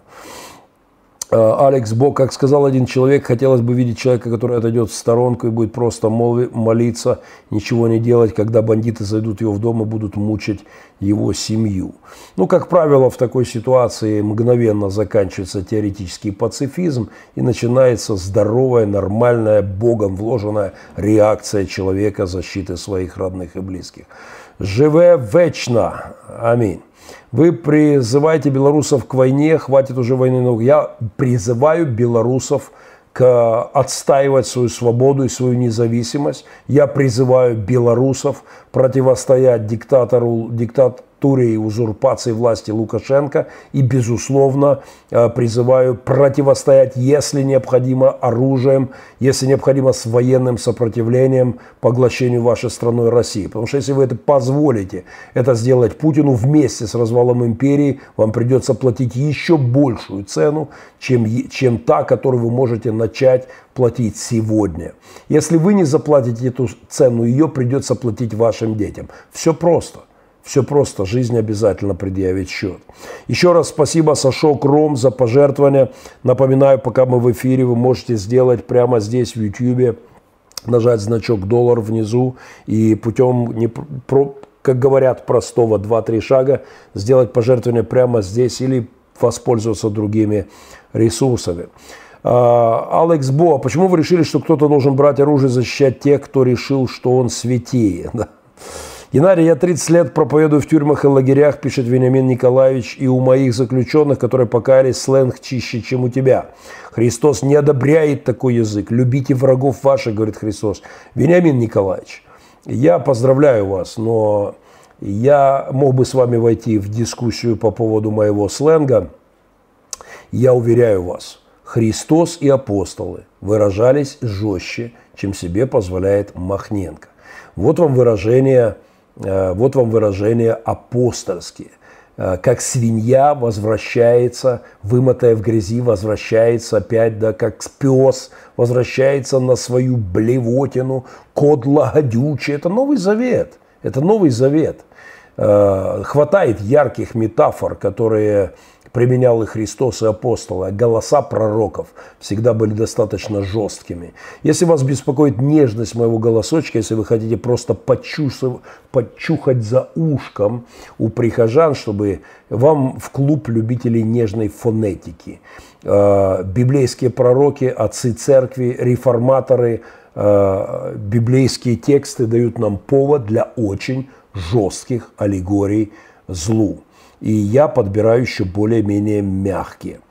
Э, Алекс Бог, как сказал один человек, хотелось бы видеть человека, который отойдет в сторонку и будет просто молиться, ничего не делать, когда бандиты зайдут его в дом и будут мучить его семью. Ну, как правило, в такой ситуации мгновенно заканчивается теоретический пацифизм и начинается здоровая, нормальная, Богом вложенная реакция человека защиты своих родных и близких. Живе вечно. Аминь. Вы призываете белорусов к войне, хватит уже войны. Но я призываю белорусов к отстаивать свою свободу и свою независимость. Я призываю белорусов противостоять диктатору, диктат, диктатуре и узурпации власти Лукашенко и, безусловно, э, призываю противостоять, если необходимо, оружием, если необходимо, с военным сопротивлением поглощению вашей страной России. Потому что если вы это позволите это сделать Путину вместе с развалом империи, вам придется платить еще большую цену, чем, чем та, которую вы можете начать платить сегодня. Если вы не заплатите эту цену, ее придется платить вашим детям. Все просто. Все просто, жизнь обязательно предъявит счет. Еще раз спасибо Сашок Ром за пожертвование. Напоминаю, пока мы в эфире, вы можете сделать прямо здесь в YouTube, нажать значок доллар внизу и путем, не, про, как говорят, простого 2-3 шага сделать пожертвование прямо здесь или воспользоваться другими ресурсами. А, Алекс Бо, почему вы решили, что кто-то должен брать оружие защищать тех, кто решил, что он святее? Геннадий, я 30 лет проповедую в тюрьмах и лагерях, пишет Вениамин Николаевич, и у моих заключенных, которые покаялись, сленг чище, чем у тебя. Христос не одобряет такой язык. Любите врагов ваших, говорит Христос. Вениамин Николаевич, я поздравляю вас, но я мог бы с вами войти в дискуссию по поводу моего сленга. Я уверяю вас, Христос и апостолы выражались жестче, чем себе позволяет Махненко. Вот вам выражение вот вам выражение апостольские. Э, как свинья возвращается, вымотая в грязи, возвращается опять, да, как пес возвращается на свою блевотину, код лагодючий. Это Новый Завет. Это Новый Завет. хватает ярких метафор, которые применял и Христос, и апостолы, а голоса пророков всегда были достаточно жесткими. Если вас беспокоит нежность моего голосочка, если вы хотите просто подчухать за ушком у прихожан, чтобы вам в клуб любителей нежной фонетики. Э, библейские пророки, отцы церкви, реформаторы, э, библейские тексты дают нам повод для очень жестких аллегорий злу и я подбираю еще более-менее мягкие.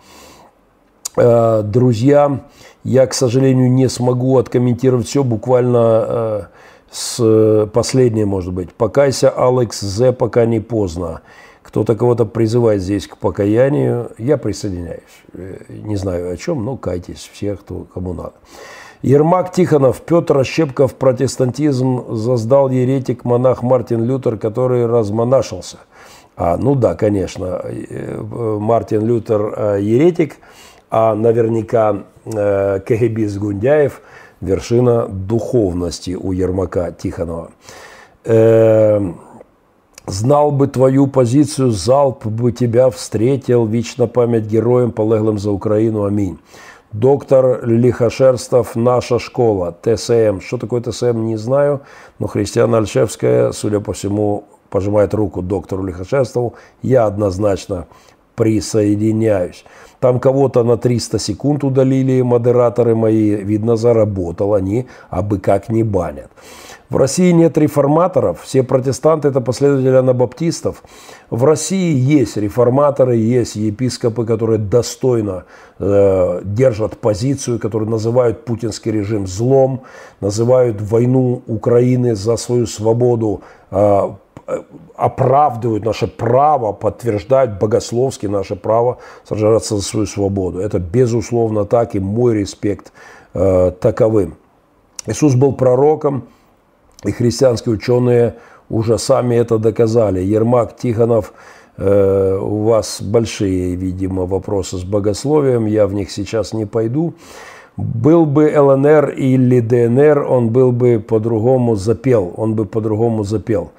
Э, друзья, я, к сожалению, не смогу откомментировать все буквально э, с последней, может быть. Покайся, Алекс З, пока не поздно. Кто-то кого-то призывает здесь к покаянию. Я присоединяюсь. Э, не знаю о чем, но кайтесь все, кто, кому надо. Ермак Тихонов, Петр Ощепков, протестантизм создал еретик-монах Мартин Лютер, который размонашился – а, ну да, конечно, э, Мартин Лютер э, еретик, а наверняка э, КГБист Гундяев – вершина духовности у Ермака Тихонова. Знал бы твою позицию, залп бы тебя встретил, вечно память героям, полеглым за Украину, аминь. Доктор Лихошерстов, наша школа, ТСМ. Что такое ТСМ, не знаю, но Христиана Альшевская, судя по всему, пожимает руку доктору Лихошерстову, я однозначно присоединяюсь. Там кого-то на 300 секунд удалили модераторы мои, видно, заработал, они абы как не банят. В России нет реформаторов, все протестанты это последователи анабаптистов. В России есть реформаторы, есть епископы, которые достойно э, держат позицию, которые называют путинский режим злом, называют войну Украины за свою свободу э, оправдывают наше право, подтверждают богословски наше право сражаться за свою свободу. Это безусловно так, и мой респект э, таковым. Иисус был пророком, и христианские ученые уже сами это доказали. Ермак Тихонов, э, у вас большие, видимо, вопросы с богословием, я в них сейчас не пойду. Был бы ЛНР или ДНР, он был бы по-другому запел, он бы по-другому запел.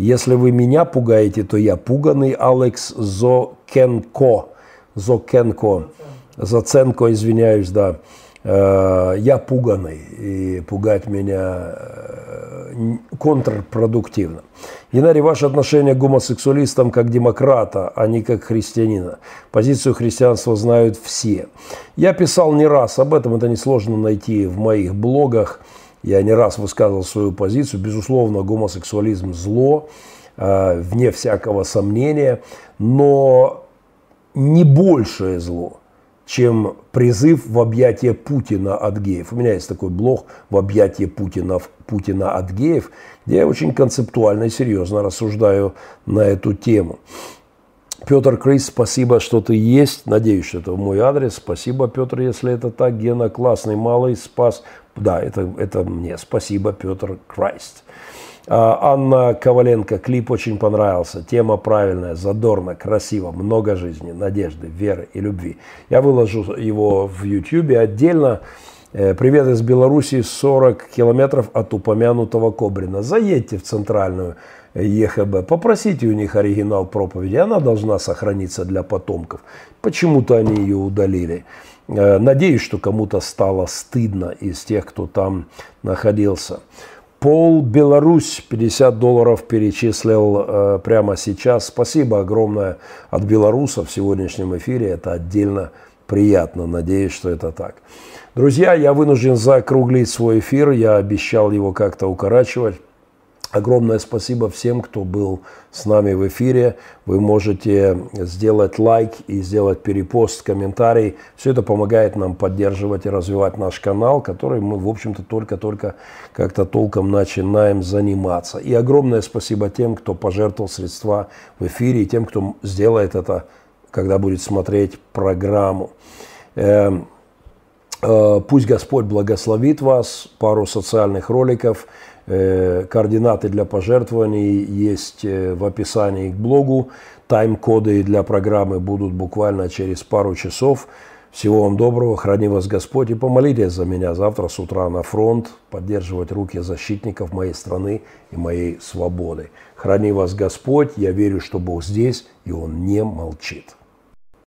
Если вы меня пугаете, то я пуганный Алекс Зокенко. Зокенко. Заценко, извиняюсь, да. Э, я пуганный, и пугать меня э, контрпродуктивно. Инари, ваше отношение к гомосексуалистам как демократа, а не как христианина. Позицию христианства знают все. Я писал не раз об этом, это несложно найти в моих блогах. Я не раз высказывал свою позицию. Безусловно, гомосексуализм – зло, э, вне всякого сомнения, но не большее зло, чем призыв в объятие Путина от геев. У меня есть такой блог «В объятие Путина, Путина от геев», где я очень концептуально и серьезно рассуждаю на эту тему. Петр Крис, спасибо, что ты есть. Надеюсь, что это в мой адрес. Спасибо, Петр, если это так. Гена классный, малый, спас. Да, это, это мне. Спасибо, Петр Крайст. А, Анна Коваленко, клип очень понравился. Тема правильная, задорно, красиво, много жизни, надежды, веры и любви. Я выложу его в YouTube отдельно. Э, привет из Беларуси, 40 километров от упомянутого Кобрина. Заедьте в центральную ЕХБ, попросите у них оригинал проповеди, она должна сохраниться для потомков. Почему-то они ее удалили. Э, надеюсь, что кому-то стало стыдно из тех, кто там находился. Пол Беларусь 50 долларов перечислил э, прямо сейчас. Спасибо огромное от белорусов в сегодняшнем эфире. Это отдельно приятно. Надеюсь, что это так. Друзья, я вынужден закруглить свой эфир. Я обещал его как-то укорачивать. Огромное спасибо всем, кто был с нами в эфире. Вы можете сделать лайк и сделать перепост, комментарий. Все это помогает нам поддерживать и развивать наш канал, который мы, в общем-то, только-только как-то толком начинаем заниматься. И огромное спасибо тем, кто пожертвовал средства в эфире, и тем, кто сделает это, когда будет смотреть программу. Эм, э, пусть Господь благословит вас. Пару социальных роликов – координаты для пожертвований есть э, в описании к блогу. Тайм-коды для программы будут буквально через пару часов. Всего вам доброго, храни вас Господь и помолитесь за меня завтра с утра на фронт, поддерживать руки защитников моей страны и моей свободы. Храни вас Господь, я верю, что Бог здесь, и Он не молчит.